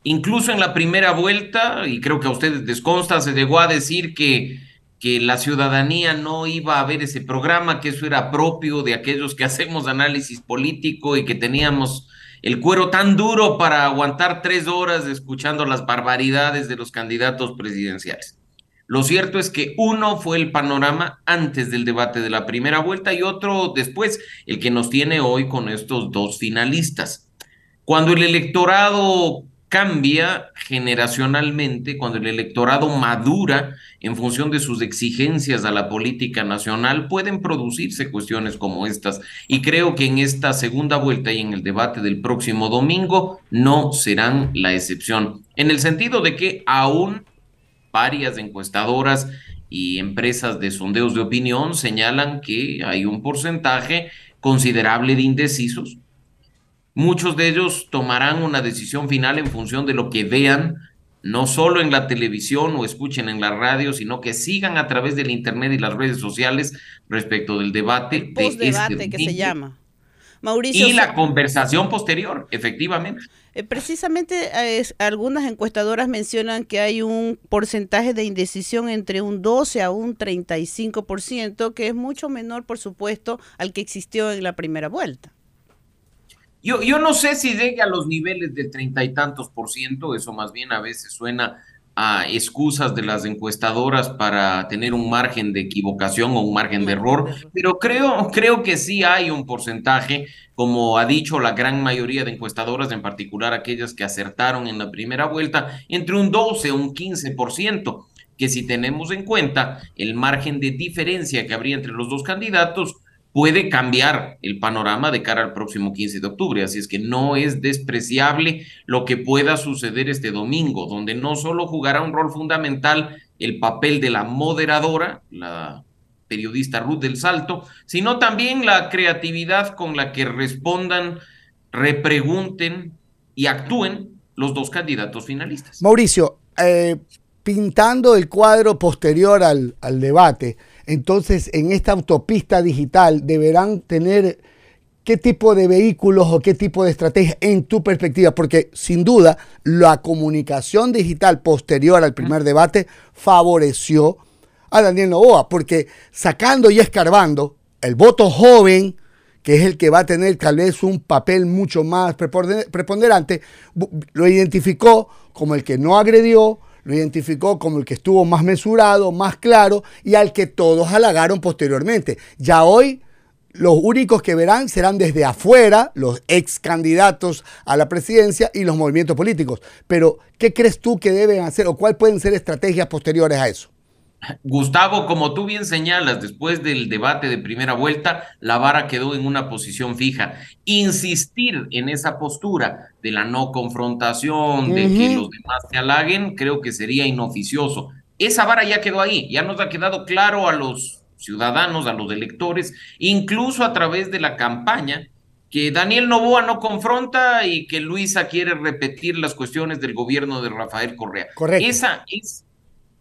Incluso en la primera vuelta, y creo que a ustedes les consta, se llegó a decir que, que la ciudadanía no iba a ver ese programa, que eso era propio de aquellos que hacemos análisis político y que teníamos el cuero tan duro para aguantar tres horas escuchando las barbaridades de los candidatos presidenciales. Lo cierto es que uno fue el panorama antes del debate de la primera vuelta y otro después, el que nos tiene hoy con estos dos finalistas. Cuando el electorado cambia generacionalmente, cuando el electorado madura en función de sus exigencias a la política nacional, pueden producirse cuestiones como estas. Y creo que en esta segunda vuelta y en el debate del próximo domingo no serán la excepción, en el sentido de que aún varias encuestadoras y empresas de sondeos de opinión señalan que hay un porcentaje considerable de indecisos Muchos de ellos tomarán una decisión final en función de lo que vean, no solo en la televisión o escuchen en la radio, sino que sigan a través del Internet y las redes sociales respecto del debate. El de este que se llama. Mauricio, y la conversación posterior, efectivamente. Eh, precisamente algunas encuestadoras mencionan que hay un porcentaje de indecisión entre un 12 a un 35%, que es mucho menor, por supuesto, al que existió en la primera vuelta. Yo, yo no sé si llegue a los niveles del treinta y tantos por ciento, eso más bien a veces suena a excusas de las encuestadoras para tener un margen de equivocación o un margen de error, pero creo, creo que sí hay un porcentaje, como ha dicho la gran mayoría de encuestadoras, en particular aquellas que acertaron en la primera vuelta, entre un 12 o un 15%, que si tenemos en cuenta el margen de diferencia que habría entre los dos candidatos, puede cambiar el panorama de cara al próximo 15 de octubre. Así es que no es despreciable lo que pueda suceder este domingo, donde no solo jugará un rol fundamental el papel de la moderadora, la periodista Ruth del Salto, sino también la creatividad con la que respondan, repregunten y actúen los dos candidatos finalistas. Mauricio, eh, pintando el cuadro posterior al, al debate, entonces, en esta autopista digital deberán tener qué tipo de vehículos o qué tipo de estrategia en tu perspectiva, porque sin duda la comunicación digital posterior al primer debate favoreció a Daniel Novoa, porque sacando y escarbando el voto joven, que es el que va a tener tal vez un papel mucho más preponderante, lo identificó como el que no agredió, lo identificó como el que estuvo más mesurado, más claro y al que todos halagaron posteriormente. Ya hoy los únicos que verán serán desde afuera los ex candidatos a la presidencia y los movimientos políticos. Pero, ¿qué crees tú que deben hacer o cuáles pueden ser estrategias posteriores a eso? Gustavo, como tú bien señalas, después del debate de primera vuelta, la vara quedó en una posición fija. Insistir en esa postura de la no confrontación, de que los demás se halaguen, creo que sería inoficioso. Esa vara ya quedó ahí, ya nos ha quedado claro a los ciudadanos, a los electores, incluso a través de la campaña, que Daniel Novoa no confronta y que Luisa quiere repetir las cuestiones del gobierno de Rafael Correa. Correcto. Esa es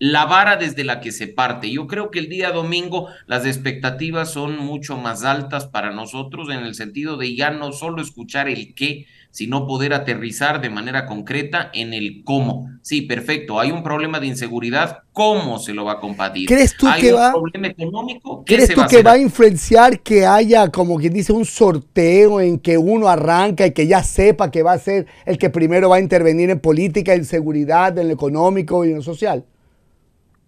la vara desde la que se parte. Yo creo que el día domingo las expectativas son mucho más altas para nosotros en el sentido de ya no solo escuchar el qué, sino poder aterrizar de manera concreta en el cómo. Sí, perfecto, hay un problema de inseguridad, ¿cómo se lo va a combatir? ¿Crees tú hay que un va- problema económico, ¿qué ¿Crees tú va que va a influenciar que haya, como quien dice, un sorteo en que uno arranca y que ya sepa que va a ser el que primero va a intervenir en política, en seguridad, en lo económico y en lo social?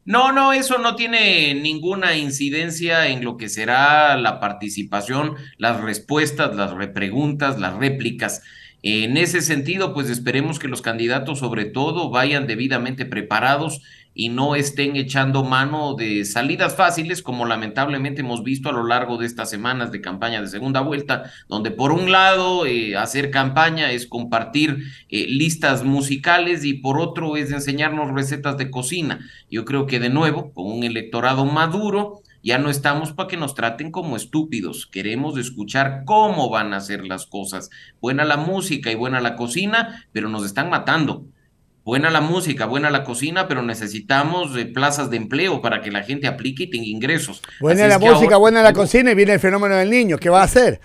No, no, eso no tiene ninguna incidencia en lo que será la participación, las respuestas, las repreguntas, las réplicas. En ese sentido, pues esperemos que los candidatos sobre todo vayan debidamente preparados y no estén echando mano de salidas fáciles, como lamentablemente hemos visto a lo largo de estas semanas de campaña de segunda vuelta, donde por un lado eh, hacer campaña es compartir eh, listas musicales y por otro es enseñarnos recetas de cocina. Yo creo que de nuevo, con un electorado maduro, ya no estamos para que nos traten como estúpidos. Queremos escuchar cómo van a hacer las cosas. Buena la música y buena la cocina, pero nos están matando. Buena la música, buena la cocina, pero necesitamos eh, plazas de empleo para que la gente aplique y tenga ingresos. Buena Así la música, ahora- buena la cocina y viene el fenómeno del niño. ¿Qué va a hacer?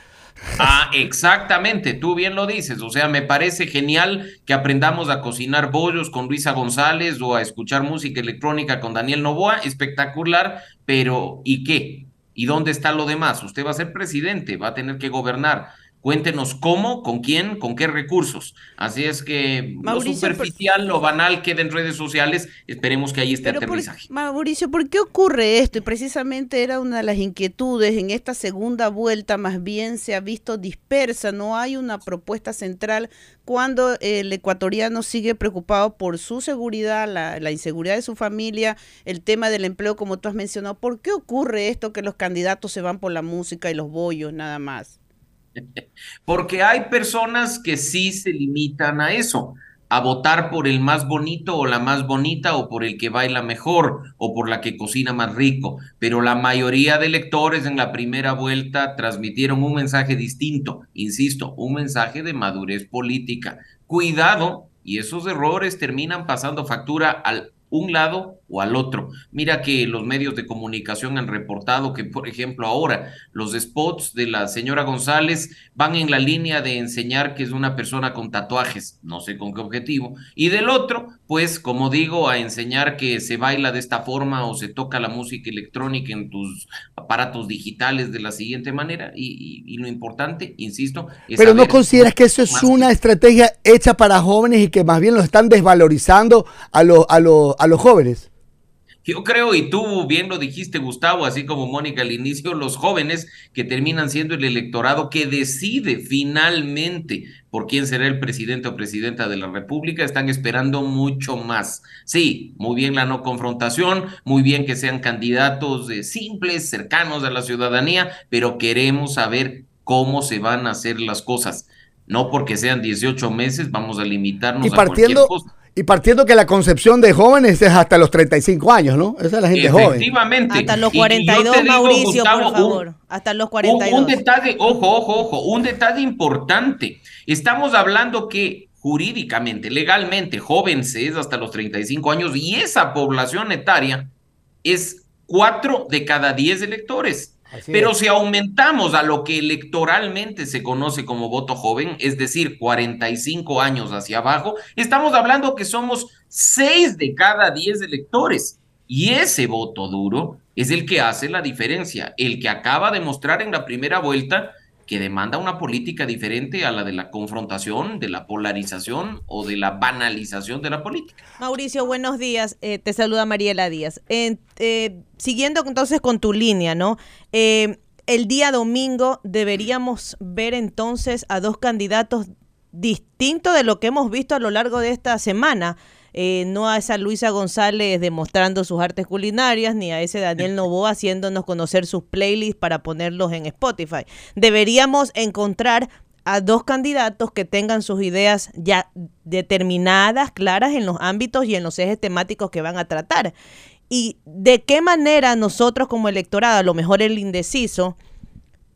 Ah, exactamente, tú bien lo dices. O sea, me parece genial que aprendamos a cocinar bollos con Luisa González o a escuchar música electrónica con Daniel Novoa, espectacular, pero ¿y qué? ¿Y dónde está lo demás? Usted va a ser presidente, va a tener que gobernar. Cuéntenos cómo, con quién, con qué recursos. Así es que Mauricio, lo superficial, lo banal queda en redes sociales. Esperemos que ahí esté Pero por- aterrizaje. Mauricio, ¿por qué ocurre esto? Y precisamente era una de las inquietudes en esta segunda vuelta, más bien se ha visto dispersa, no hay una propuesta central cuando el ecuatoriano sigue preocupado por su seguridad, la, la inseguridad de su familia, el tema del empleo, como tú has mencionado. ¿Por qué ocurre esto que los candidatos se van por la música y los bollos nada más? Porque hay personas que sí se limitan a eso, a votar por el más bonito o la más bonita o por el que baila mejor o por la que cocina más rico. Pero la mayoría de electores en la primera vuelta transmitieron un mensaje distinto, insisto, un mensaje de madurez política. Cuidado, y esos errores terminan pasando factura al un lado o al otro. Mira que los medios de comunicación han reportado que, por ejemplo, ahora los spots de la señora González van en la línea de enseñar que es una persona con tatuajes, no sé con qué objetivo, y del otro, pues, como digo, a enseñar que se baila de esta forma o se toca la música electrónica en tus aparatos digitales de la siguiente manera, y, y- y lo importante, insisto, es Pero no consideras que eso es una estrategia hecha para jóvenes y que más bien los están desvalorizando a los, a los, a los jóvenes. Yo creo, y tú bien lo dijiste, Gustavo, así como Mónica al inicio, los jóvenes que terminan siendo el electorado que decide finalmente por quién será el presidente o presidenta de la República, están esperando mucho más. Sí, muy bien la no confrontación, muy bien que sean candidatos eh, simples, cercanos a la ciudadanía, pero queremos saber cómo se van a hacer las cosas. No porque sean 18 meses, vamos a limitarnos Y a cualquier cosa. Y partiendo que la concepción de jóvenes es hasta los 35 años, ¿no? Esa es la gente joven. Efectivamente. Hasta los Y- y yo te 42, digo, Mauricio, Gustavo, por un- favor. Hasta los Un, 42. un detalle, ojo, ojo, ojo, un detalle importante. Estamos hablando que jurídicamente, legalmente, jóvenes es hasta los 35 años y esa población etaria es cuatro de cada 10 electores. Así Pero es. si aumentamos a lo que electoralmente se conoce como voto joven, es decir, 45 años hacia abajo, estamos hablando que somos 6 de cada 10 electores. Y ese voto duro es el que hace la diferencia, el que acaba de mostrar en la primera vuelta que demanda una política diferente a la de la confrontación, de la polarización o de la banalización de la política. Mauricio, buenos días. Eh, te saluda Mariela Díaz. Eh, siguiendo entonces con tu línea, ¿no? Eh, el día domingo deberíamos ver entonces a dos candidatos distintos de lo que hemos visto a lo largo de esta semana. Eh, no a esa Luisa González demostrando sus artes culinarias, ni a ese Daniel Novoa haciéndonos conocer sus playlists para ponerlos en Spotify. Deberíamos encontrar a dos candidatos que tengan sus ideas ya determinadas, claras en los ámbitos y en los ejes temáticos que van a tratar. Y de qué manera nosotros como electorado, a lo mejor el indeciso,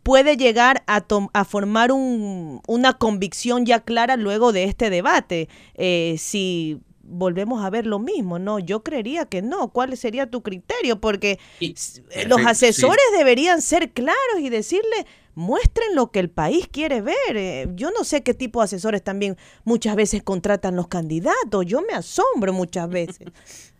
puede llegar a, a formar un- una convicción ya clara luego de este debate. Eh, si volvemos a ver lo mismo, ¿no? Yo creería que no. ¿Cuál sería tu criterio? Porque los asesores deberían ser claros y decirle, muestren lo que el país quiere ver. Eh, yo no sé qué tipo de asesores también muchas veces contratan los candidatos. Yo me asombro muchas veces.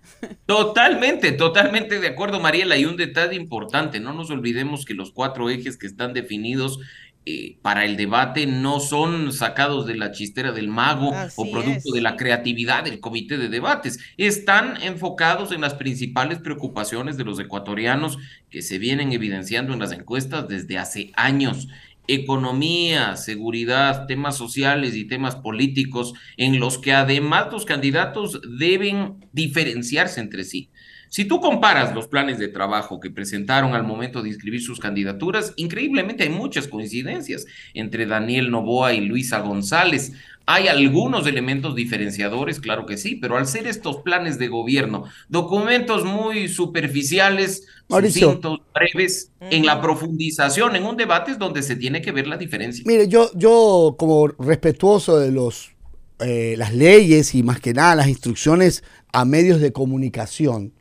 Totalmente, totalmente de acuerdo, Mariela. Y un detalle importante, no nos olvidemos que los cuatro ejes que están definidos eh, para el debate no son sacados de la chistera del mago o producto de la creatividad del comité de debates. Están enfocados en las principales preocupaciones de los ecuatorianos que se vienen evidenciando en las encuestas desde hace años. Economía, seguridad, temas sociales y temas políticos en los que además los candidatos deben diferenciarse entre sí. Si tú comparas los planes de trabajo que presentaron al momento de inscribir sus candidaturas, increíblemente hay muchas coincidencias entre Daniel Novoa y Luisa González. Hay algunos elementos diferenciadores, claro que sí, pero al ser estos planes de gobierno, documentos muy superficiales, sucintos, breves, en la profundización, en un debate es donde se tiene que ver la diferencia. Mire, yo, yo como respetuoso de los, eh, las leyes y más que nada las instrucciones a medios de comunicación,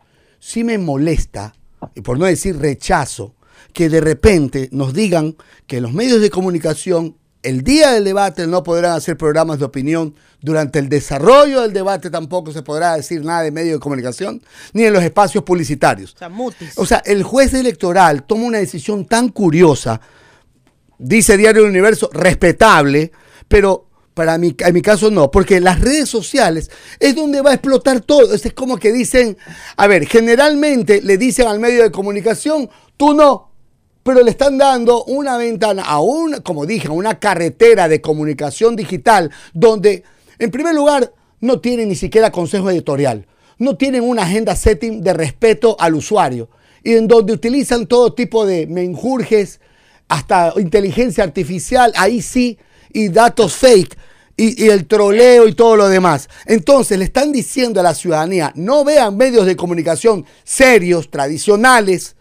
sí me molesta, y por no decir rechazo, que de repente nos digan que los medios de comunicación el día del debate no podrán hacer programas de opinión, durante el desarrollo del debate tampoco se podrá decir nada de medios de comunicación, ni en los espacios publicitarios. O sea, el juez electoral toma una decisión tan curiosa, dice Diario del Universo, respetable, pero para mí, en mi caso no, porque las redes sociales es donde va a explotar todo. Es como que dicen, a ver, generalmente le dicen al medio de comunicación, tú no, pero le están dando una ventana a una, como dije, a una carretera de comunicación digital donde, en primer lugar, no tienen ni siquiera consejo editorial, no tienen una agenda setting de respeto al usuario y en donde utilizan todo tipo de menjurjes, hasta inteligencia artificial, ahí sí y datos fake y, el troleo y todo lo demás. Entonces le están diciendo a la ciudadanía, no vean medios de comunicación serios, tradicionales,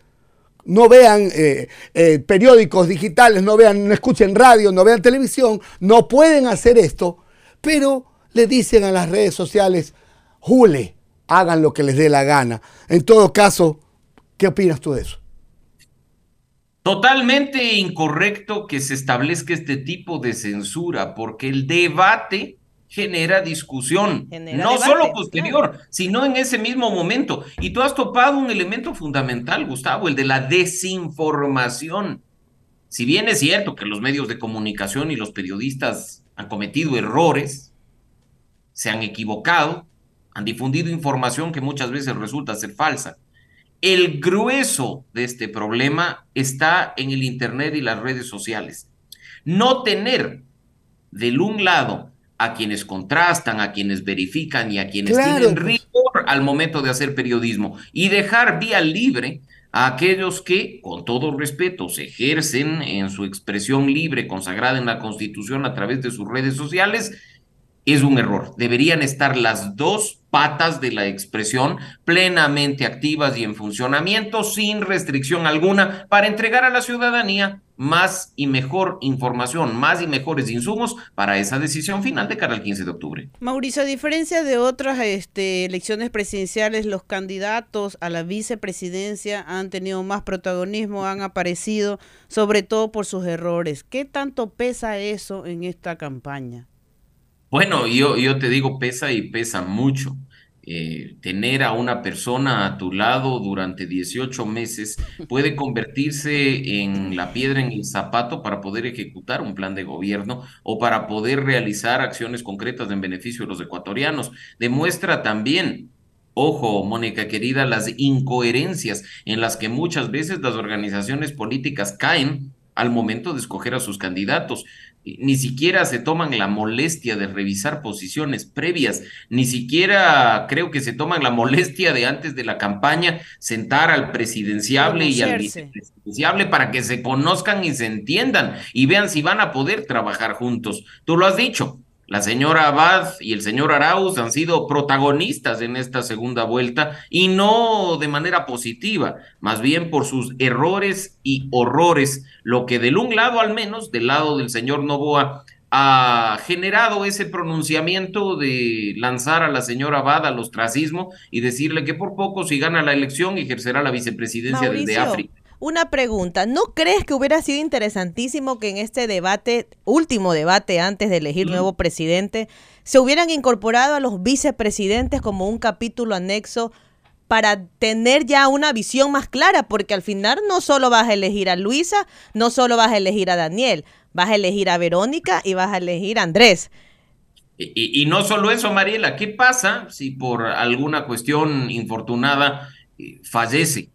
no vean eh, eh, periódicos digitales, no vean, no escuchen radio, no vean televisión, no pueden hacer esto, pero le dicen a las redes sociales, jule, hagan lo que les dé la gana. En todo caso, ¿qué opinas tú de eso? Totalmente incorrecto que se establezca este tipo de censura, porque el debate genera discusión, no solo posterior, sino en ese mismo momento. Y tú has topado un elemento fundamental, Gustavo, el de la desinformación. Si bien es cierto que los medios de comunicación y los periodistas han cometido errores, se han equivocado, han difundido información que muchas veces resulta ser falsa, el grueso de este problema está en el Internet y las redes sociales. No tener del un lado a quienes contrastan, a quienes verifican y a quienes tienen rigor al momento de hacer periodismo y dejar vía libre a aquellos que, con todo respeto, se ejercen en su expresión libre consagrada en la Constitución a través de sus redes sociales, es un error. Deberían estar las dos patas de la expresión plenamente activas y en funcionamiento sin restricción alguna para entregar a la ciudadanía más y mejor información, más y mejores insumos para esa decisión final de cara al 15 de octubre. Mauricio, a diferencia de otras este, elecciones presidenciales, los candidatos a la vicepresidencia han tenido más protagonismo, han aparecido sobre todo por sus errores. ¿Qué tanto pesa eso en esta campaña? Bueno, yo, yo te digo, pesa y pesa mucho. Eh, tener a una persona a tu lado durante 18 meses puede convertirse en la piedra en el zapato para poder ejecutar un plan de gobierno o para poder realizar acciones concretas en beneficio de los ecuatorianos. Demuestra también Ojo, Mónica querida, las incoherencias en las que muchas veces las organizaciones políticas caen al momento de escoger a sus candidatos ni siquiera se toman la molestia de revisar posiciones previas, ni siquiera creo que se toman la molestia de antes de la campaña sentar al presidenciable y al vicepresidenciable para que se conozcan y se entiendan y vean si van a poder trabajar juntos. Tú lo has dicho, la señora Abad y el señor Arauz han sido protagonistas en esta segunda vuelta y no de manera positiva, más bien por sus errores y horrores, lo que del un lado al menos, del lado del señor Novoa, ha generado ese pronunciamiento de lanzar a la señora Abad al ostracismo y decirle que por poco, si gana la elección, ejercerá la vicepresidencia desde Mauricio, África. Una pregunta, ¿no crees que hubiera sido interesantísimo que en este debate, último debate antes de elegir nuevo presidente, se hubieran incorporado a los vicepresidentes como un capítulo anexo para tener ya una visión más clara? Porque al final no solo vas a elegir a Luisa, no solo vas a elegir a Daniel, vas a elegir a Verónica y vas a elegir a Andrés. Y, y- y no solo eso, Mariela, ¿qué pasa si por alguna cuestión infortunada eh, fallece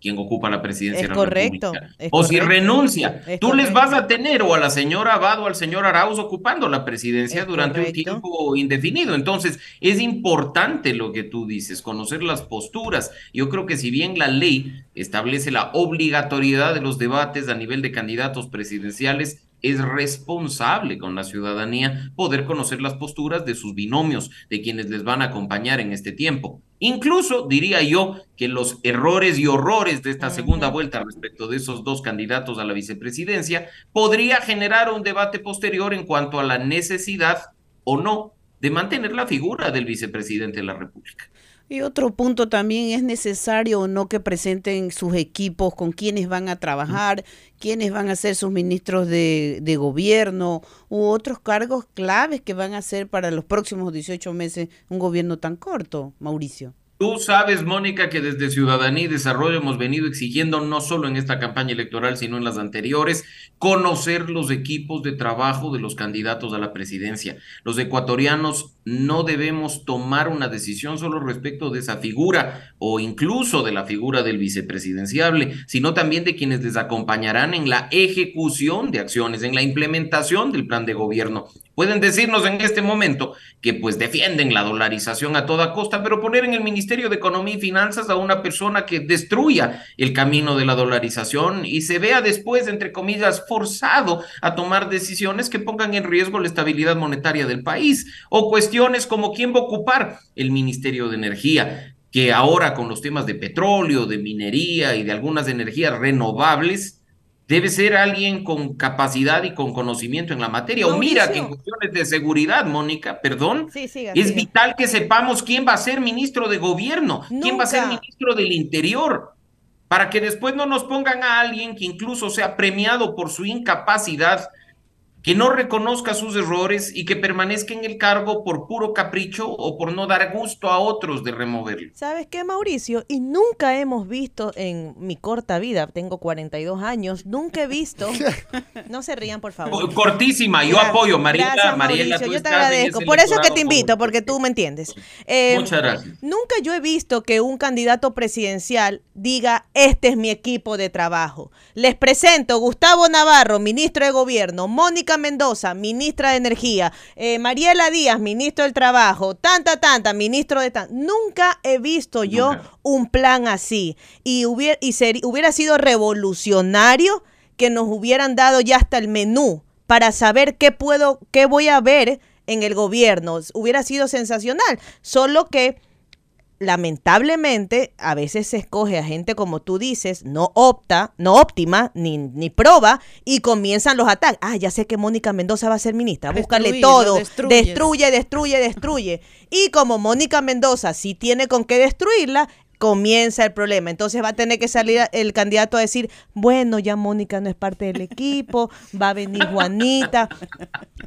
quien ocupa la presidencia Es de la correcto, República? es O si renuncia, tú les vas a tener o a la señora Abad o al señor Arauz ocupando la presidencia Es durante un tiempo indefinido. Entonces, es importante lo que tú dices, conocer las posturas. Yo creo que si bien la ley establece la obligatoriedad de los debates a nivel de candidatos presidenciales, es responsable con la ciudadanía poder conocer las posturas de sus binomios, de quienes les van a acompañar en este tiempo. Incluso diría yo que los errores y horrores de esta segunda vuelta respecto de esos dos candidatos a la vicepresidencia podría generar un debate posterior en cuanto a la necesidad o no de mantener la figura del vicepresidente de la República. Y otro punto también, ¿es necesario o no que presenten sus equipos con quienes van a trabajar, quiénes van a ser sus ministros de, gobierno u otros cargos claves que van a ser para los próximos 18 meses un gobierno tan corto, Mauricio? Tú sabes, Mónica, que desde Ciudadanía y Desarrollo hemos venido exigiendo, no solo en esta campaña electoral, sino en las anteriores, conocer los equipos de trabajo de los candidatos a la presidencia. Los ecuatorianos no debemos tomar una decisión solo respecto de esa figura o incluso de la figura del vicepresidenciable, sino también de quienes les acompañarán en la ejecución de acciones, en la implementación del plan de gobierno. Pueden decirnos en este momento que pues defienden la dolarización a toda costa, pero poner en el Ministerio de Economía y Finanzas a una persona que destruya el camino de la dolarización y se vea después, entre comillas, forzado a tomar decisiones que pongan en riesgo la estabilidad monetaria del país, o cuestiones como quién va a ocupar el Ministerio de Energía, que ahora con los temas de petróleo, de minería y de algunas energías renovables, debe ser alguien con capacidad y con conocimiento en la materia. O mira que en cuestiones de seguridad, Mónica, perdón, Sí, siga, es siga. vital que sepamos quién va a ser ministro de gobierno, quién va a ser ministro del interior, para que después no nos pongan a alguien que incluso sea premiado por su incapacidad, que no reconozca sus errores y que permanezca en el cargo por puro capricho o por no dar gusto a otros de removerlo. ¿Sabes qué, Mauricio? Y nunca hemos visto en mi corta vida, tengo 42 años, nunca he visto. No se rían, por favor. Cortísima, yo Gracias, apoyo, Mariela, gracias, Mariela, Mauricio, tú yo te agradezco. Por eso es que te invito, porque tú me entiendes. Eh, Muchas gracias. Nunca yo he visto que un candidato presidencial diga, este es mi equipo de trabajo. Les presento Gustavo Navarro, ministro de Gobierno, Mónica Mendoza, ministra de Energía, eh, Mariela Díaz, ministro del Trabajo, tanta, tanta, ministro de tan... Nunca he visto yo un plan así. Y, hubiera, y seri- hubiera sido revolucionario que nos hubieran dado ya hasta el menú para saber qué puedo, qué voy a ver en el gobierno. Hubiera sido sensacional. Solo que lamentablemente a veces se escoge a gente como tú dices, no opta, no óptima, ni, ni proba, y comienzan los ataques. Ah, ya sé que Mónica Mendoza va a ser ministra, búscale todo, destruye, destruye, destruye. Y como Mónica Mendoza sí tiene con qué destruirla, comienza el problema. Entonces va a tener que salir el candidato a decir, bueno, ya Mónica no es parte del equipo, va a venir Juanita.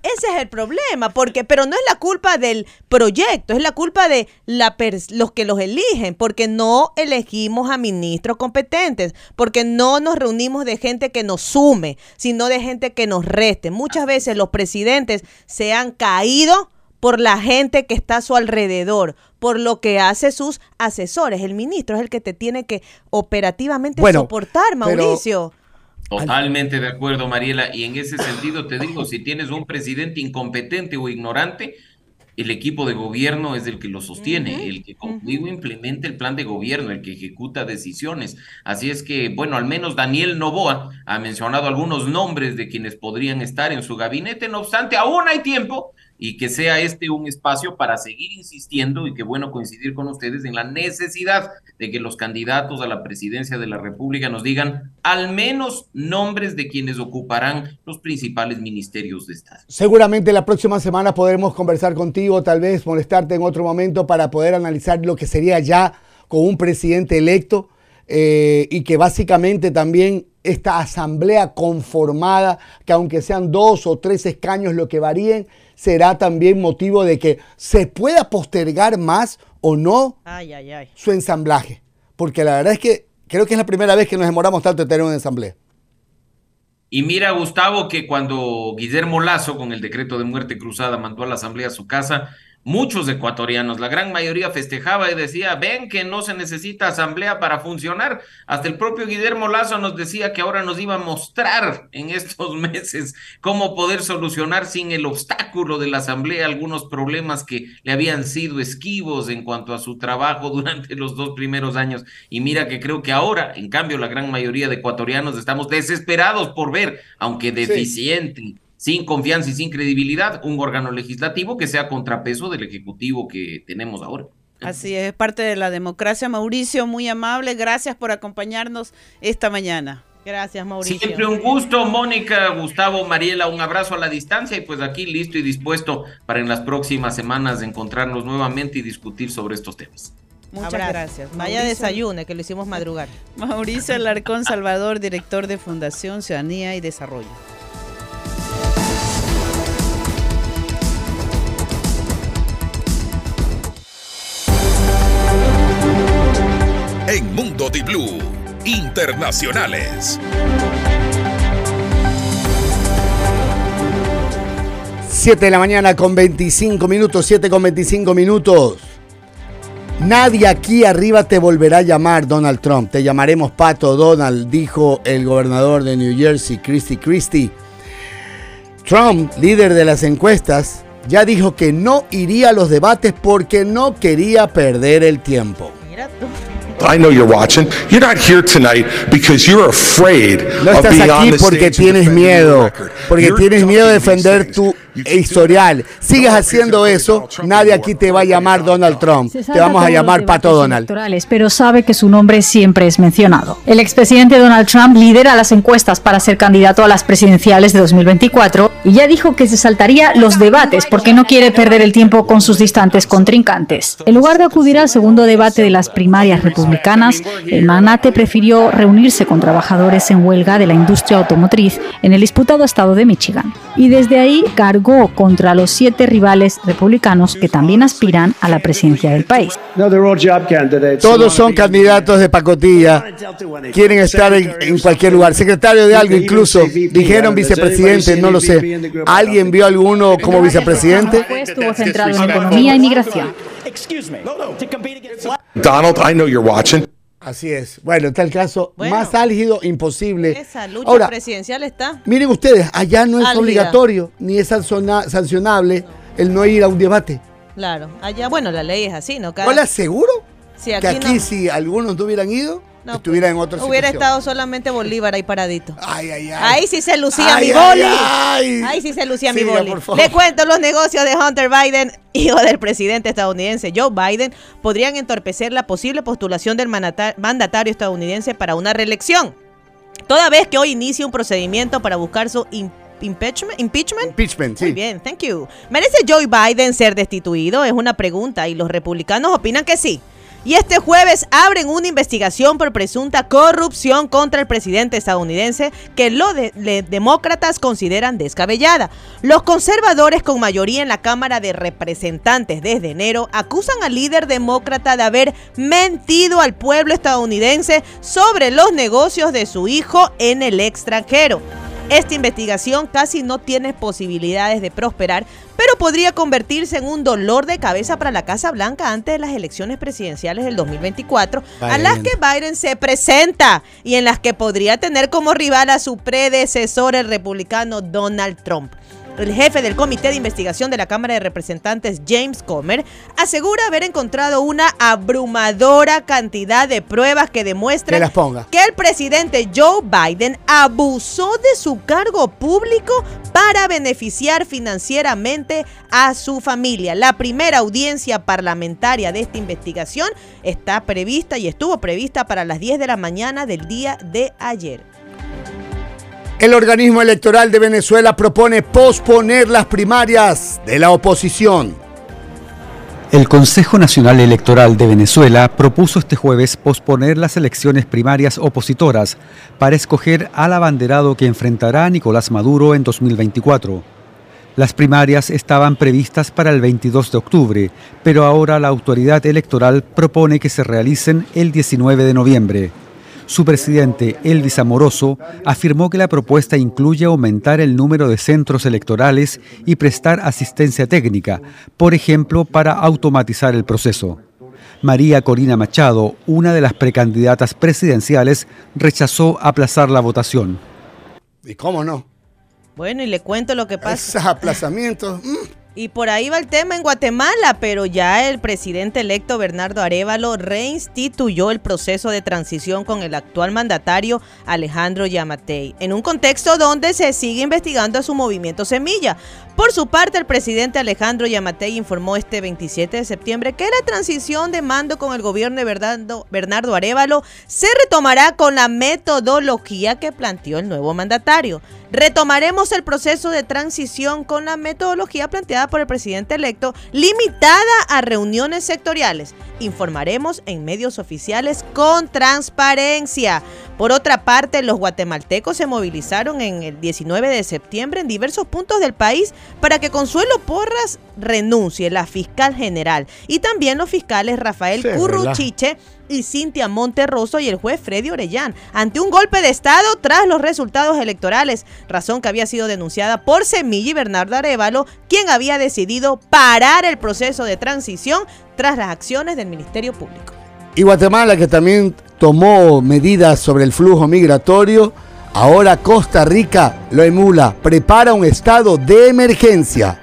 Ese es el problema, porque, pero no es la culpa del proyecto, es la culpa de la los que los eligen, porque no elegimos a ministros competentes, porque no nos reunimos de gente que nos sume, sino de gente que nos reste. Muchas veces los presidentes se han caído por la gente que está a su alrededor, por lo que hace sus asesores. El ministro es el que te tiene que operativamente Bueno, soportar, pero- Mauricio. Totalmente de acuerdo, Mariela. Y en ese sentido te digo, si tienes un presidente incompetente o ignorante, el equipo de gobierno es el que lo sostiene, el que conmigo implementa el plan de gobierno, el que ejecuta decisiones. Así es que, bueno, al menos Daniel Novoa ha mencionado algunos nombres de quienes podrían estar en su gabinete. No obstante, aún hay tiempo y que sea este un espacio para seguir insistiendo y que bueno coincidir con ustedes en la necesidad de que los candidatos a la presidencia de la República nos digan al menos nombres de quienes ocuparán los principales ministerios de Estado. Seguramente la próxima semana podremos conversar contigo, tal vez molestarte en otro momento para poder analizar lo que sería ya con un presidente electo eh, y que básicamente también esta asamblea conformada, que aunque sean dos o tres escaños lo que varíen, será también motivo de que se pueda postergar más o no su ensamblaje. Porque la verdad es que creo que es la primera vez que nos demoramos tanto en tener una asamblea. Y mira, Gustavo, que cuando Guillermo Lazo, con el decreto de muerte cruzada, mandó a la asamblea a su casa, muchos ecuatorianos, la gran mayoría festejaba y decía, ven que no se necesita asamblea para funcionar. Hasta el propio Guillermo Lazo nos decía que ahora nos iba a mostrar en estos meses cómo poder solucionar sin el obstáculo de la asamblea algunos problemas que le habían sido esquivos en cuanto a su trabajo durante los dos primeros años. Y mira que creo que ahora, en cambio, la gran mayoría de ecuatorianos estamos desesperados por ver, aunque deficiente sin confianza y sin credibilidad, un órgano legislativo que sea contrapeso del Ejecutivo que tenemos ahora. Así es, parte de la democracia. Mauricio, muy amable, gracias por acompañarnos esta mañana. Gracias, Mauricio. Siempre un gusto, Mónica, Gustavo, Mariela, un abrazo a la distancia y pues aquí listo y dispuesto para en las próximas semanas encontrarnos nuevamente y discutir sobre estos temas. Muchas gracias. Vaya desayune, que lo hicimos madrugar. Mauricio Alarcón Salvador, director de Fundación Ciudadanía y Desarrollo. En Mundo Di Blue, internacionales. Siete de la mañana con 25 minutos, 7 con 25 minutos. Nadie aquí arriba te volverá a llamar Donald Trump. Te llamaremos Pato Donald, dijo el gobernador de New Jersey, Christy Christie. Trump, líder de las encuestas, ya dijo que no iría a los debates porque no quería perder el tiempo. Mira tú. I know you're watching. You're not here tonight because you're afraid No of being on the porque stage and tienes miedo, porque You're tienes miedo de defender tu Keep historial. Sigues haciendo eso, nadie aquí te va a llamar Donald Trump. Te vamos a llamar Pato Donald. electorales, pero sabe que su nombre siempre es mencionado. El expresidente Donald Trump lidera las encuestas para ser candidato a las presidenciales de 2024 y ya dijo que se saltaría los debates porque no quiere perder el tiempo con sus distantes contrincantes. En lugar de acudir al segundo debate de las primarias republicanas, el magnate prefirió reunirse con trabajadores en huelga de la industria automotriz en el disputado estado de Michigan. Y desde ahí cargó contra los siete rivales republicanos que también aspiran a la presidencia del país. Todos son candidatos de pacotilla. Quieren estar en, en cualquier lugar. Secretario de algo incluso. Dijeron vicepresidente, no lo sé. ¿Alguien vio alguno como vicepresidente? Estuvo centrado en economía y migración. Donald, I know you're watching. Así es. Bueno, está el caso Bueno. más álgido imposible. Esa lucha Ahora, presidencial está. miren ustedes, allá no es obligatorio ni es sanciona- sancionable el no ir a un debate. Claro. Allá, bueno, la ley es así, ¿no? Cada- ¿No le aseguro Sí, que aquí aquí no. si algunos no hubieran ido, No, estuvieran en otra Hubiera situación? estado solamente Bolívar ahí paradito. Ay, ay, ay. Ahí sí se lucía Ay, mi ay, boli. ay. Ahí sí se lucía mi boli. Le cuento los negocios de Hunter Biden, hijo del presidente estadounidense Joe Biden, podrían entorpecer la posible postulación del mandatario estadounidense para una reelección. Toda vez que hoy inicia un procedimiento para buscar su im- impeachment, impeachment. Impeachment, sí. Muy bien, thank you. ¿Merece Joe Biden ser destituido? Es una pregunta y los republicanos opinan que sí. Y este jueves abren una investigación por presunta corrupción contra el presidente estadounidense que los demócratas consideran descabellada. Los conservadores con mayoría en la Cámara de Representantes desde enero acusan al líder demócrata de haber mentido al pueblo estadounidense sobre los negocios de su hijo en el extranjero. Esta investigación casi no tiene posibilidades de prosperar, pero podría convertirse en un dolor de cabeza para la Casa Blanca antes de las elecciones presidenciales del 2024, a las que Biden se presenta y en las que podría tener como rival a su predecesor, el republicano Donald Trump. El jefe del Comité de Investigación de la Cámara de Representantes, James Comer, asegura haber encontrado una abrumadora cantidad de pruebas que demuestran que el presidente Joe Biden abusó de su cargo público para beneficiar financieramente a su familia. La primera audiencia parlamentaria de esta investigación está prevista y estuvo prevista para las 10 de la mañana del día de ayer. El organismo electoral de Venezuela propone posponer las primarias de la oposición. El Consejo Nacional Electoral de Venezuela propuso este jueves posponer las elecciones primarias opositoras para escoger al abanderado que enfrentará a Nicolás Maduro en 2024. Las primarias estaban previstas para el 22 de octubre, pero ahora la autoridad electoral propone que se realicen el 19 de noviembre. Su presidente, Elvis Amoroso, afirmó que la propuesta incluye aumentar el número de centros electorales y prestar asistencia técnica, por ejemplo, para automatizar el proceso. María Corina Machado, una de las precandidatas presidenciales, rechazó aplazar la votación. ¿Y cómo no? Bueno, y le cuento lo que pasa. Esos aplazamientos. Mm. Y por ahí va el tema en Guatemala, pero ya el presidente electo Bernardo Arevalo reinstituyó el proceso de transición con el actual mandatario Alejandro Yamatei, en un contexto donde se sigue investigando a su movimiento Semilla. Por su parte, el presidente Alejandro Yamatei informó este 27 de septiembre que la transición de mando con el gobierno de Bernardo, Bernardo Arevalo se retomará con la metodología que planteó el nuevo mandatario. Retomaremos el proceso de transición con la metodología planteada por el presidente electo, limitada a reuniones sectoriales. Informaremos en medios oficiales con transparencia. Por otra parte, los guatemaltecos se movilizaron en el 19 de septiembre en diversos puntos del país para que Consuelo Porras renuncie, la fiscal general, y también los fiscales Rafael Curruchiche y Cintia Monterroso y el juez Freddy Orellán. Ante un golpe de Estado tras los resultados electorales, razón que había sido denunciada por Semilla y Bernardo Arevalo, quien había decidido parar el proceso de transición tras las acciones del Ministerio Público. Y Guatemala, que también tomó medidas sobre el flujo migratorio, ahora Costa Rica lo emula, prepara un estado de emergencia.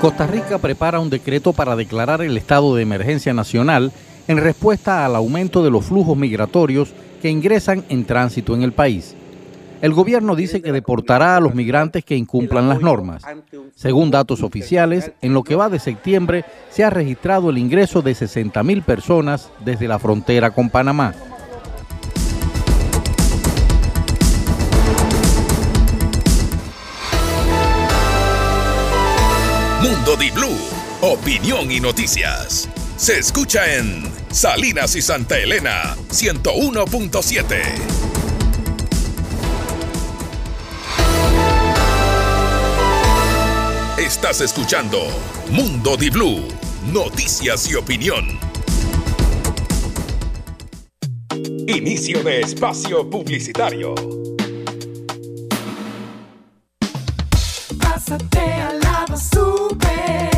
Costa Rica prepara un decreto para declarar el estado de emergencia nacional en respuesta al aumento de los flujos migratorios que ingresan en tránsito en el país. El gobierno dice que deportará a los migrantes que incumplan las normas. Según datos oficiales, en lo que va de septiembre se ha registrado el ingreso de 60.000 personas desde la frontera con Panamá. Mundo Di Blue, opinión y noticias. Se escucha en Salinas y Santa Elena, 101.7. Estás escuchando Mundo Di Blue, noticias y opinión. Inicio de espacio publicitario. Pásate al super.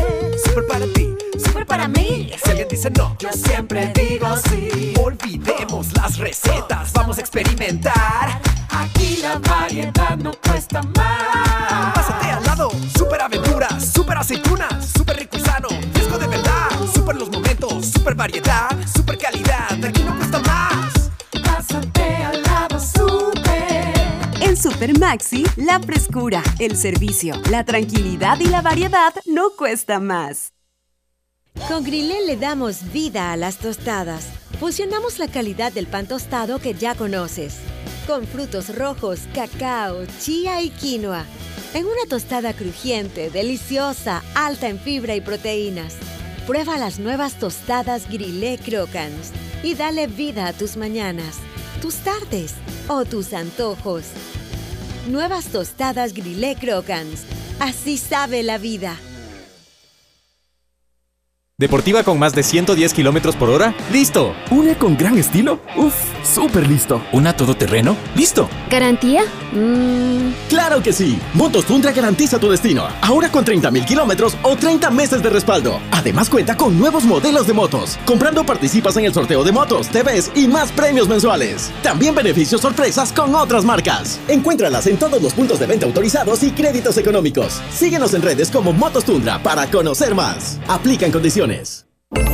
Super para ti, super para mí. Si alguien dice no, yo siempre digo sí. Olvidemos las recetas, vamos a experimentar. Aquí la variedad no cuesta más. Pásate al lado, super aventuras, super aceitunas, super rico y sano, fresco de verdad. Super los momentos, super variedad, En Super Maxi, la frescura, el servicio, la tranquilidad y la variedad no cuesta más. Con Grilé le damos vida a las tostadas. Fusionamos la calidad del pan tostado que ya conoces, con frutos rojos, cacao, chía y quinoa, en una tostada crujiente, deliciosa, alta en fibra y proteínas. Prueba las nuevas tostadas Grilé Crocans y dale vida a tus mañanas, tus tardes o tus antojos. Nuevas tostadas Grilé Crocans. Así sabe la vida. ¿Deportiva con más de 110 kilómetros por hora? ¡Listo! ¿Una con gran estilo? ¡Uf! ¡Súper listo! ¿Una todoterreno? ¡Listo! ¿Garantía? Mmm. ¡Claro que sí! Motos Tundra garantiza tu destino. Ahora con 30.000 kilómetros o 30 meses de respaldo. Además cuenta con nuevos modelos de motos. Comprando participas en el sorteo de motos, TVs y más premios mensuales. También beneficios sorpresas con otras marcas. Encuéntralas en todos los puntos de venta autorizados y créditos económicos. Síguenos en redes como Motos Tundra para conocer más. Aplican condiciones opciones.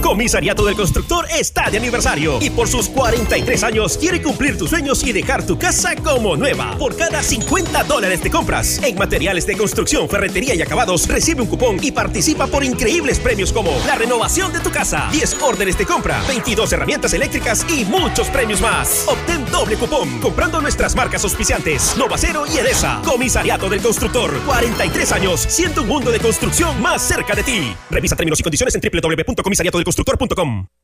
Comisariato del Constructor está de aniversario y por sus 43 años quiere cumplir tus sueños y dejar tu casa como nueva. Por cada 50 dólares de compras en materiales de construcción, ferretería y acabados, recibe un cupón y participa por increíbles premios como la renovación de tu casa, 10 órdenes de compra, 22 herramientas eléctricas y muchos premios más. Obtén doble cupón comprando nuestras marcas auspiciantes Novacero y Edesa. Comisariato del Constructor, 43 años, siendo un mundo de construcción más cerca de ti. Revisa términos y condiciones en www.comisariatodelconstructor.com.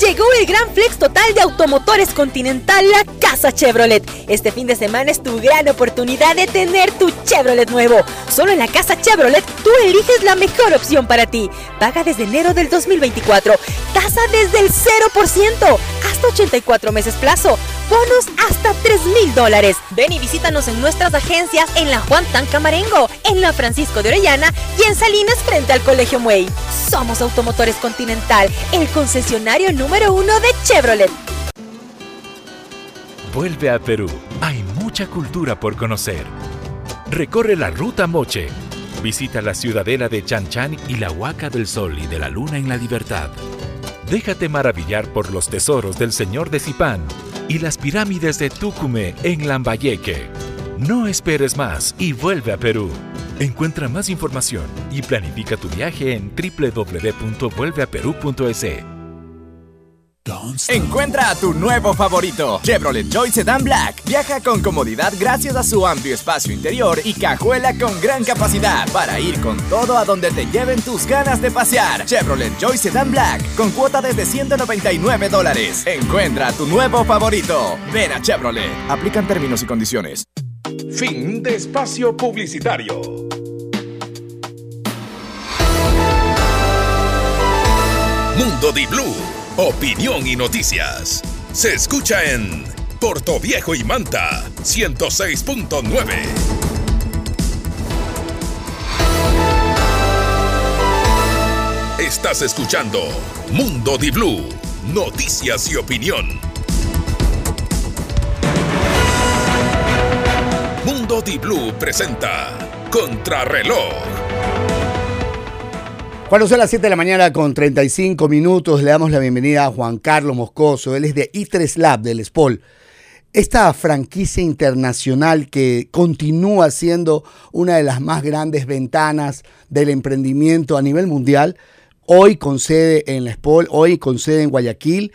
Llegó el gran flex total de automotores Continental La Casa Chevrolet. Este fin de semana es tu gran oportunidad de tener tu Chevrolet nuevo. Solo en la Casa Chevrolet tú eliges la mejor opción para ti. Paga desde enero del 2024. Tasa desde el 0%. Hasta 84 meses plazo. Bonos hasta 3 mil dólares. Ven y visítanos en nuestras agencias en la Juan Tan Camarengo, en la Francisco de Orellana y en Salinas frente al Colegio Muey. Somos Automotores Continental, el concesionario número uno de Chevrolet. Vuelve a Perú. Hay mucha cultura por conocer. Recorre la Ruta Moche. Visita la ciudadela de Chan Chan y la Huaca del Sol y de la Luna en la Libertad. Déjate maravillar por los tesoros del Señor de Zipán y las pirámides de Tucumé en Lambayeque. No esperes más y vuelve a Perú. Encuentra más información y planifica tu viaje en www.vuelveaperú.es. Encuentra a tu nuevo favorito, Chevrolet Joy Sedan Black. Viaja con comodidad gracias a su amplio espacio interior y cajuela con gran capacidad para ir con todo a donde te lleven tus ganas de pasear. Chevrolet Joy Sedan Black con cuota desde 199 dólares. Encuentra a tu nuevo favorito. Ven a Chevrolet. Aplican términos y condiciones. Fin de espacio publicitario. Mundo Di Blue, opinión y noticias. Se escucha en Puerto Viejo y Manta, 106.9. Estás escuchando Mundo Di Blue, noticias y opinión. Mundo Di Blue presenta Contrarreloj. Cuando son las 7 de la mañana con 35 minutos, le damos la bienvenida a Juan Carlos Moscoso. Él es de I3 Lab, del SPOL. Esta franquicia internacional que continúa siendo una de las más grandes ventanas del emprendimiento a nivel mundial, hoy con sede en la SPOL, hoy con sede en Guayaquil.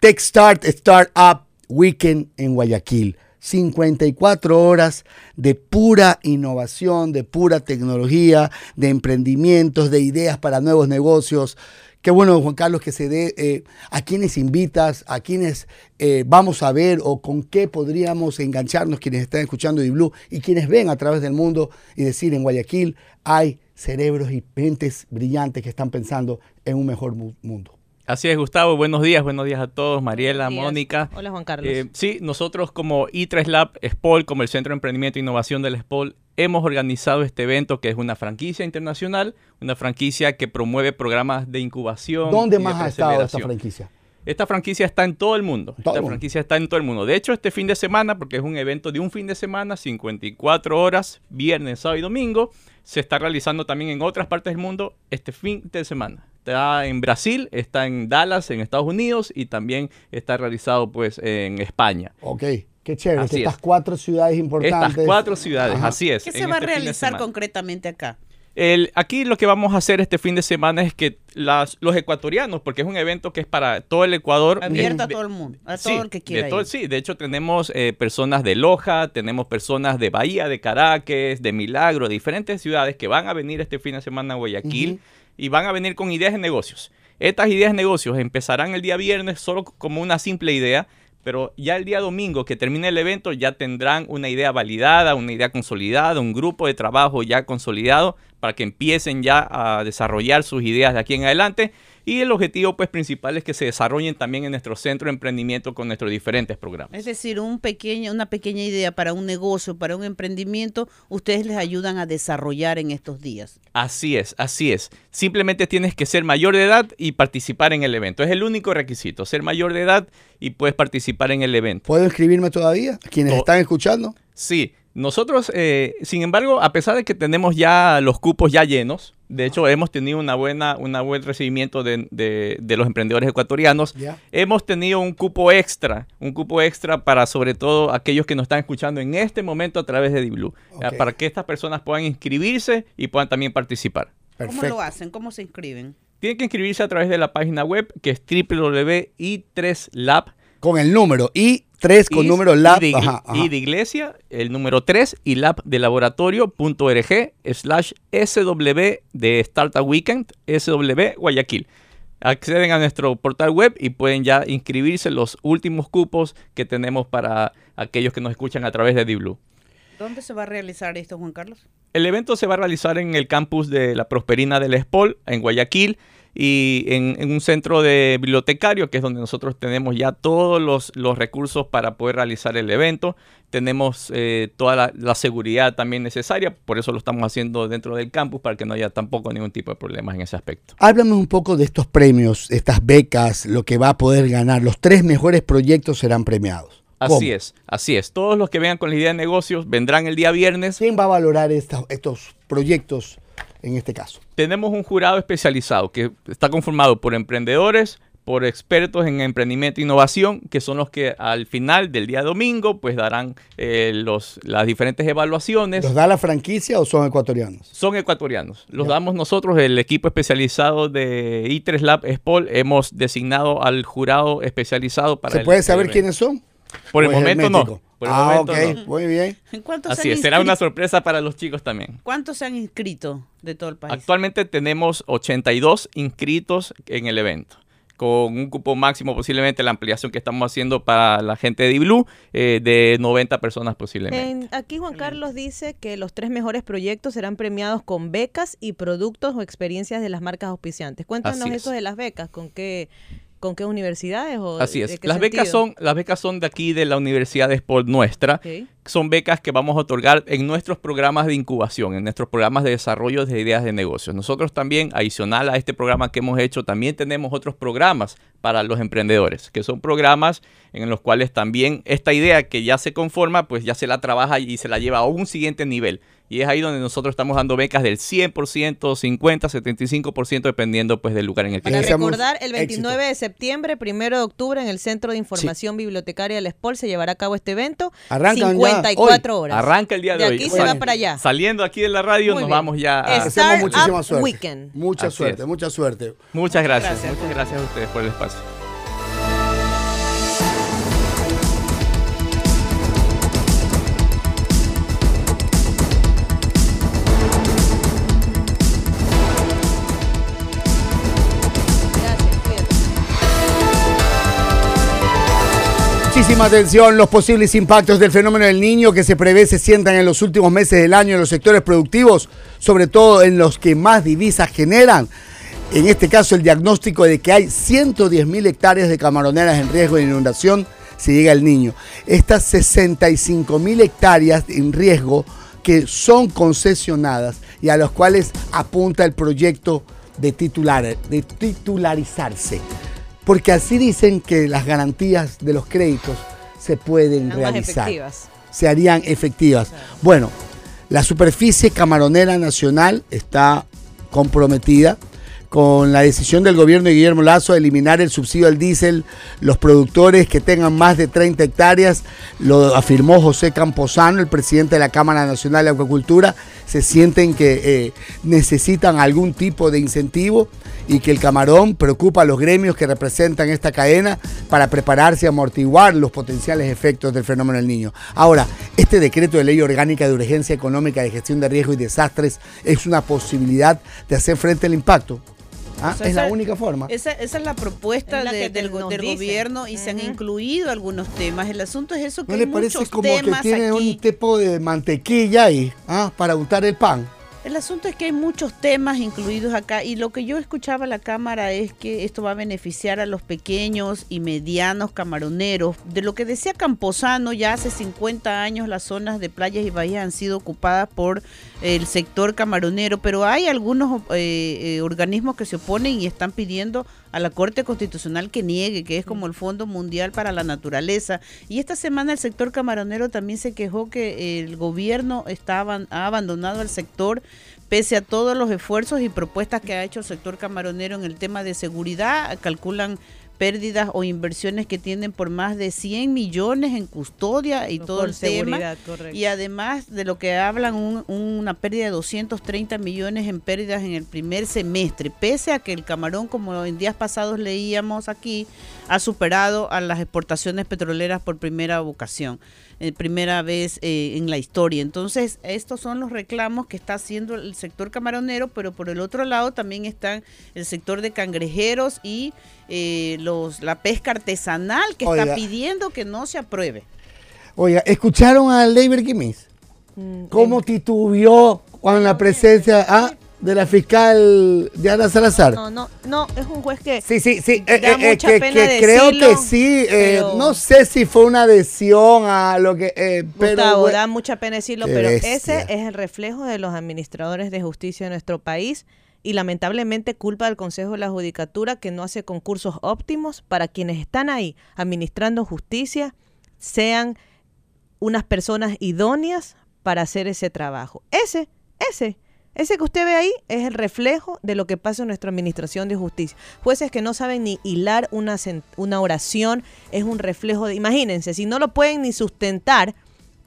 TechStart Startup Weekend en Guayaquil. 54 horas de pura innovación, de pura tecnología, de emprendimientos, de ideas para nuevos negocios. Qué bueno, Juan Carlos, que se dé eh, a quienes invitas, a quienes eh, vamos a ver o con qué podríamos engancharnos quienes están escuchando Blue y quienes ven a través del mundo y decir en Guayaquil hay cerebros y mentes brillantes que están pensando en un mejor mundo. Así es, Gustavo. Buenos días, buenos días a todos. Mariela, Mónica. Hola, Juan Carlos. Eh, sí, nosotros como I3 Lab, SPOL, como el Centro de Emprendimiento e Innovación del SPOL, hemos organizado este evento que es una franquicia internacional, una franquicia que promueve programas de incubación. ¿Dónde más ha estado esta franquicia? Esta franquicia está en todo el mundo. esta franquicia está en todo el mundo. De hecho, este fin de semana, porque es un evento de un fin de semana, 54 horas, viernes, sábado y domingo, se está realizando también en otras partes del mundo este fin de semana está en Brasil, está en Dallas, en Estados Unidos y también está realizado pues en España. Ok. Qué chévere, estas cuatro ciudades importantes. Estas cuatro ciudades, así es. ¿Qué se va a este realizar concretamente acá? El, aquí lo que vamos a hacer este fin de semana es que las, los ecuatorianos, porque es un evento que es para todo el Ecuador. Abierto a todo el mundo, a todo el que quiera. De sí, de hecho tenemos eh, personas de Loja, tenemos personas de Bahía, de Caracas, de Milagro, de diferentes ciudades que van a venir este fin de semana a Guayaquil y van a venir con ideas de negocios. Estas ideas de negocios empezarán el día viernes solo como una simple idea, pero ya el día domingo que termine el evento ya tendrán una idea validada, una idea consolidada, un grupo de trabajo ya consolidado para que empiecen ya a desarrollar sus ideas de aquí en adelante y el objetivo pues principal es que se desarrollen también en nuestro centro de emprendimiento con nuestros diferentes programas. Es decir, un pequeño, una pequeña idea para un negocio, para un emprendimiento, ustedes les ayudan a desarrollar en estos días. Así es, así es. Simplemente tienes que ser mayor de edad y participar en el evento. Es el único requisito, ser mayor de edad y puedes participar en el evento. ¿Puedo inscribirme todavía? ¿Quienes están escuchando? Sí, nosotros, eh, sin embargo, a pesar de que tenemos ya los cupos ya llenos, de hecho hemos tenido una buena, una buen recibimiento de, de, los emprendedores ecuatorianos, hemos tenido un cupo extra, un cupo extra para sobre todo aquellos que nos están escuchando en este momento a través de DiBlue, para que estas personas puedan inscribirse y puedan también participar. ¿Cómo lo hacen? ¿Cómo se inscriben? Tienen que inscribirse a través de la página web que es www.i3lab. Con el número I 3 con número lab. Y de, iglesia, el número 3 y lab de laboratorio.org slash SW de Startup Weekend, SW Guayaquil. Acceden a nuestro portal web y pueden ya inscribirse los últimos cupos que tenemos para aquellos que nos escuchan a través de DiBlue. ¿Dónde se va a realizar esto, Juan Carlos? El evento se va a realizar en el campus de la Prosperina del Espol, en Guayaquil y en, un centro de bibliotecario, que es donde nosotros tenemos ya todos los, recursos para poder realizar el evento. Tenemos eh, toda la, seguridad también necesaria, por eso lo estamos haciendo dentro del campus, para que no haya tampoco ningún tipo de problemas en ese aspecto. Háblame un poco de estos premios, estas becas, lo que va a poder ganar. Los tres mejores proyectos serán premiados. Así es, así es. Todos los que vengan con la idea de negocios vendrán el día viernes. ¿Quién va a valorar estos proyectos en este caso? Tenemos un jurado especializado que está conformado por emprendedores, por expertos en emprendimiento e innovación, que son los que al final del día domingo pues darán eh, los, las diferentes evaluaciones. ¿Los da la franquicia o son ecuatorianos? Son ecuatorianos. Los damos nosotros, el equipo especializado de I3 Lab Spol. Hemos designado al jurado especializado para... ¿Se puede saber quiénes son? Por el momento no. ah, ok, muy bien. Así es, será una sorpresa para los chicos también. ¿Cuántos se han inscrito de todo el país? Actualmente tenemos 82 inscritos en el evento con un cupo máximo posiblemente la ampliación que estamos haciendo para la gente de Diblu eh, de 90 personas posiblemente. aquí Juan Carlos dice que los tres mejores proyectos serán premiados con becas y productos o experiencias de las marcas auspiciantes. Cuéntanos eso de las becas, con qué ¿Con qué universidades? O Así es. las becas, son, las becas son de aquí, de la Universidad de Sport nuestra. Son becas que vamos a otorgar en nuestros programas de incubación, en nuestros programas de desarrollo de ideas de negocios. Nosotros también, adicional a este programa que hemos hecho, también tenemos otros programas para los emprendedores, que son programas en los cuales también esta idea que ya se conforma, pues ya se la trabaja y se la lleva a un siguiente nivel. Y es ahí donde nosotros estamos dando becas del 100%, 50, 75%, dependiendo pues del lugar en el que Para recordar, el 29 de septiembre, 1 de octubre, en el Centro de Información Bibliotecaria del SPOL se llevará a cabo este evento. Arranca 54 horas. Arranca el día de, de hoy. aquí se va para allá. Saliendo aquí de la radio, nos vamos ya a... Hacemos muchísima suerte. Weekend. Mucha suerte, mucha suerte. Muchas gracias. Muchas gracias a ustedes por el espacio. Muchísima atención, los posibles impactos del fenómeno del niño que se prevé se sientan en los últimos meses del año en los sectores productivos, sobre todo en los que más divisas generan. En este caso, el diagnóstico de que hay 110 mil hectáreas de camaroneras en riesgo de inundación si llega el niño. Estas 65 mil hectáreas en riesgo que son concesionadas y a los cuales apunta el proyecto de, titular, de titularizarse porque así dicen que las garantías de los créditos se pueden realizar. Se harían efectivas. Bueno, la superficie camaronera nacional está comprometida con la decisión del gobierno de Guillermo Lazo de eliminar el subsidio al diésel, los productores que tengan más de 30 hectáreas, lo afirmó José Camposano, el presidente de la Cámara Nacional de Acuacultura, se sienten que eh, necesitan algún tipo de incentivo y que el camarón preocupa a los gremios que representan esta cadena para prepararse y amortiguar los potenciales efectos del fenómeno del niño. Ahora, este decreto de ley orgánica de urgencia económica de gestión de riesgos y desastres es una posibilidad de hacer frente al impacto. Ah, es la única forma. Esa, es la propuesta del, gobierno y se han incluido algunos temas. El asunto es eso que ¿No le parece como que tiene un tipo de mantequilla ahí ah, para untar el pan? El asunto es que hay muchos temas incluidos acá y lo que yo escuchaba en la Cámara es que esto va a beneficiar a los pequeños y medianos camaroneros. De lo que decía Camposano, ya hace 50 años las zonas de playas y bahías han sido ocupadas por el sector camaronero, pero hay algunos eh, eh, organismos que se oponen y están pidiendo a la Corte Constitucional que niegue, que es como el Fondo Mundial para la Naturaleza. Y esta semana el sector camaronero también se quejó que el gobierno estaba, ha abandonado el sector pese a todos los esfuerzos y propuestas que ha hecho el sector camaronero en el tema de seguridad. Calculan pérdidas o inversiones que tienen por más de 100 millones en custodia y todo el tema. Y además de lo que hablan, una pérdida de 230 millones en pérdidas en el primer semestre, pese a que el camarón, como en días pasados leíamos aquí, ha superado a las exportaciones petroleras por primera ocasión. Eh, primera vez eh, en la historia. Entonces, estos son los reclamos que está haciendo el sector camaronero, pero por el otro lado también están el sector de cangrejeros y eh, los la pesca artesanal que está pidiendo que no se apruebe. Oiga, ¿escucharon a Leiber Gimis? Mm, ¿Cómo titubió con la presencia? Ah, de la fiscal Diana Salazar. No, no, no, es un juez que. Sí, sí, sí. Eh, eh, eh, que, creo que sí. no sé si fue una adhesión a lo que. pero, Gustavo, da mucha pena decirlo, pero ese es el reflejo de los administradores de justicia de nuestro país y lamentablemente culpa del Consejo de la Judicatura que no hace concursos óptimos para quienes están ahí administrando justicia sean unas personas idóneas para hacer ese trabajo. Ese, ese ese que usted ve ahí es el reflejo de lo que pasa en nuestra administración de justicia. Jueces que no saben ni hilar una, una oración es un reflejo de... Imagínense, si no lo pueden ni sustentar,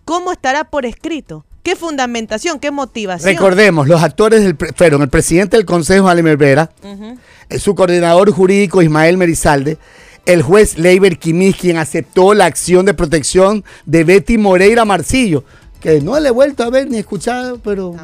¿cómo estará por escrito? ¿Qué fundamentación? ¿Qué motivación? Recordemos, los actores del, fueron el presidente del Consejo, Ale Vera, eh, su coordinador jurídico, Ismael Merizalde, el juez Leiber Quimis, quien aceptó la acción de protección de Betty Moreira Marcillo que no le he vuelto a ver ni escuchado, pero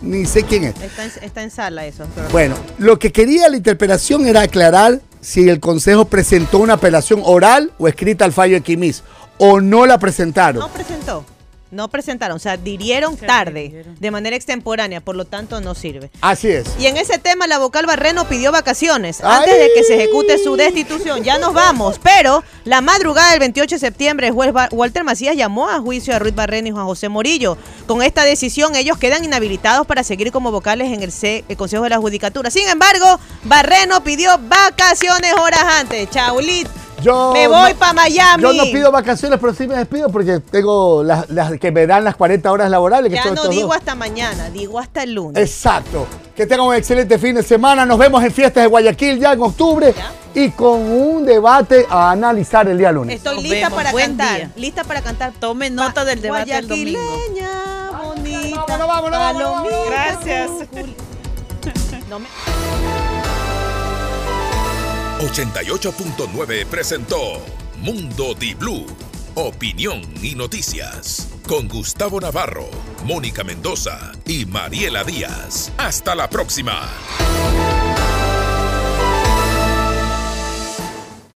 ni sé quién es. Está en, sala eso. Bueno, lo que quería la interpelación era aclarar si el Consejo presentó una apelación oral o escrita al fallo de Quimis, o no la presentaron. No presentó no presentaron, o sea, dirieron tarde, de manera extemporánea, por lo tanto no sirve. Así es. Y en ese tema la vocal Barreno pidió vacaciones antes de que se ejecute su destitución. Ya nos vamos, pero la madrugada del 28 de septiembre el juez Walter Macías llamó a juicio a Ruiz Barreno y Juan José Morillo. Con esta decisión ellos quedan inhabilitados para seguir como vocales en el, el Consejo de la Judicatura. Sin embargo, Barreno pidió vacaciones horas antes. Chaulit me voy para Miami. Yo no pido vacaciones, pero sí me despido porque tengo las, que me dan las 40 horas laborables. ya no digo hasta mañana, digo hasta el lunes. Exacto. Que tengan un excelente fin de semana. Nos vemos en fiestas de Guayaquil ya en octubre. Y con un debate a analizar el día lunes. Estoy lista para cantar. Lista para cantar. Tome nota del debate del domingo. bonita. Vámonos, vámonos, Gracias. 88.9 presentó Mundo Di Blue. Opinión y noticias. Con Gustavo Navarro, Mónica Mendoza y Mariela Díaz. Hasta la próxima.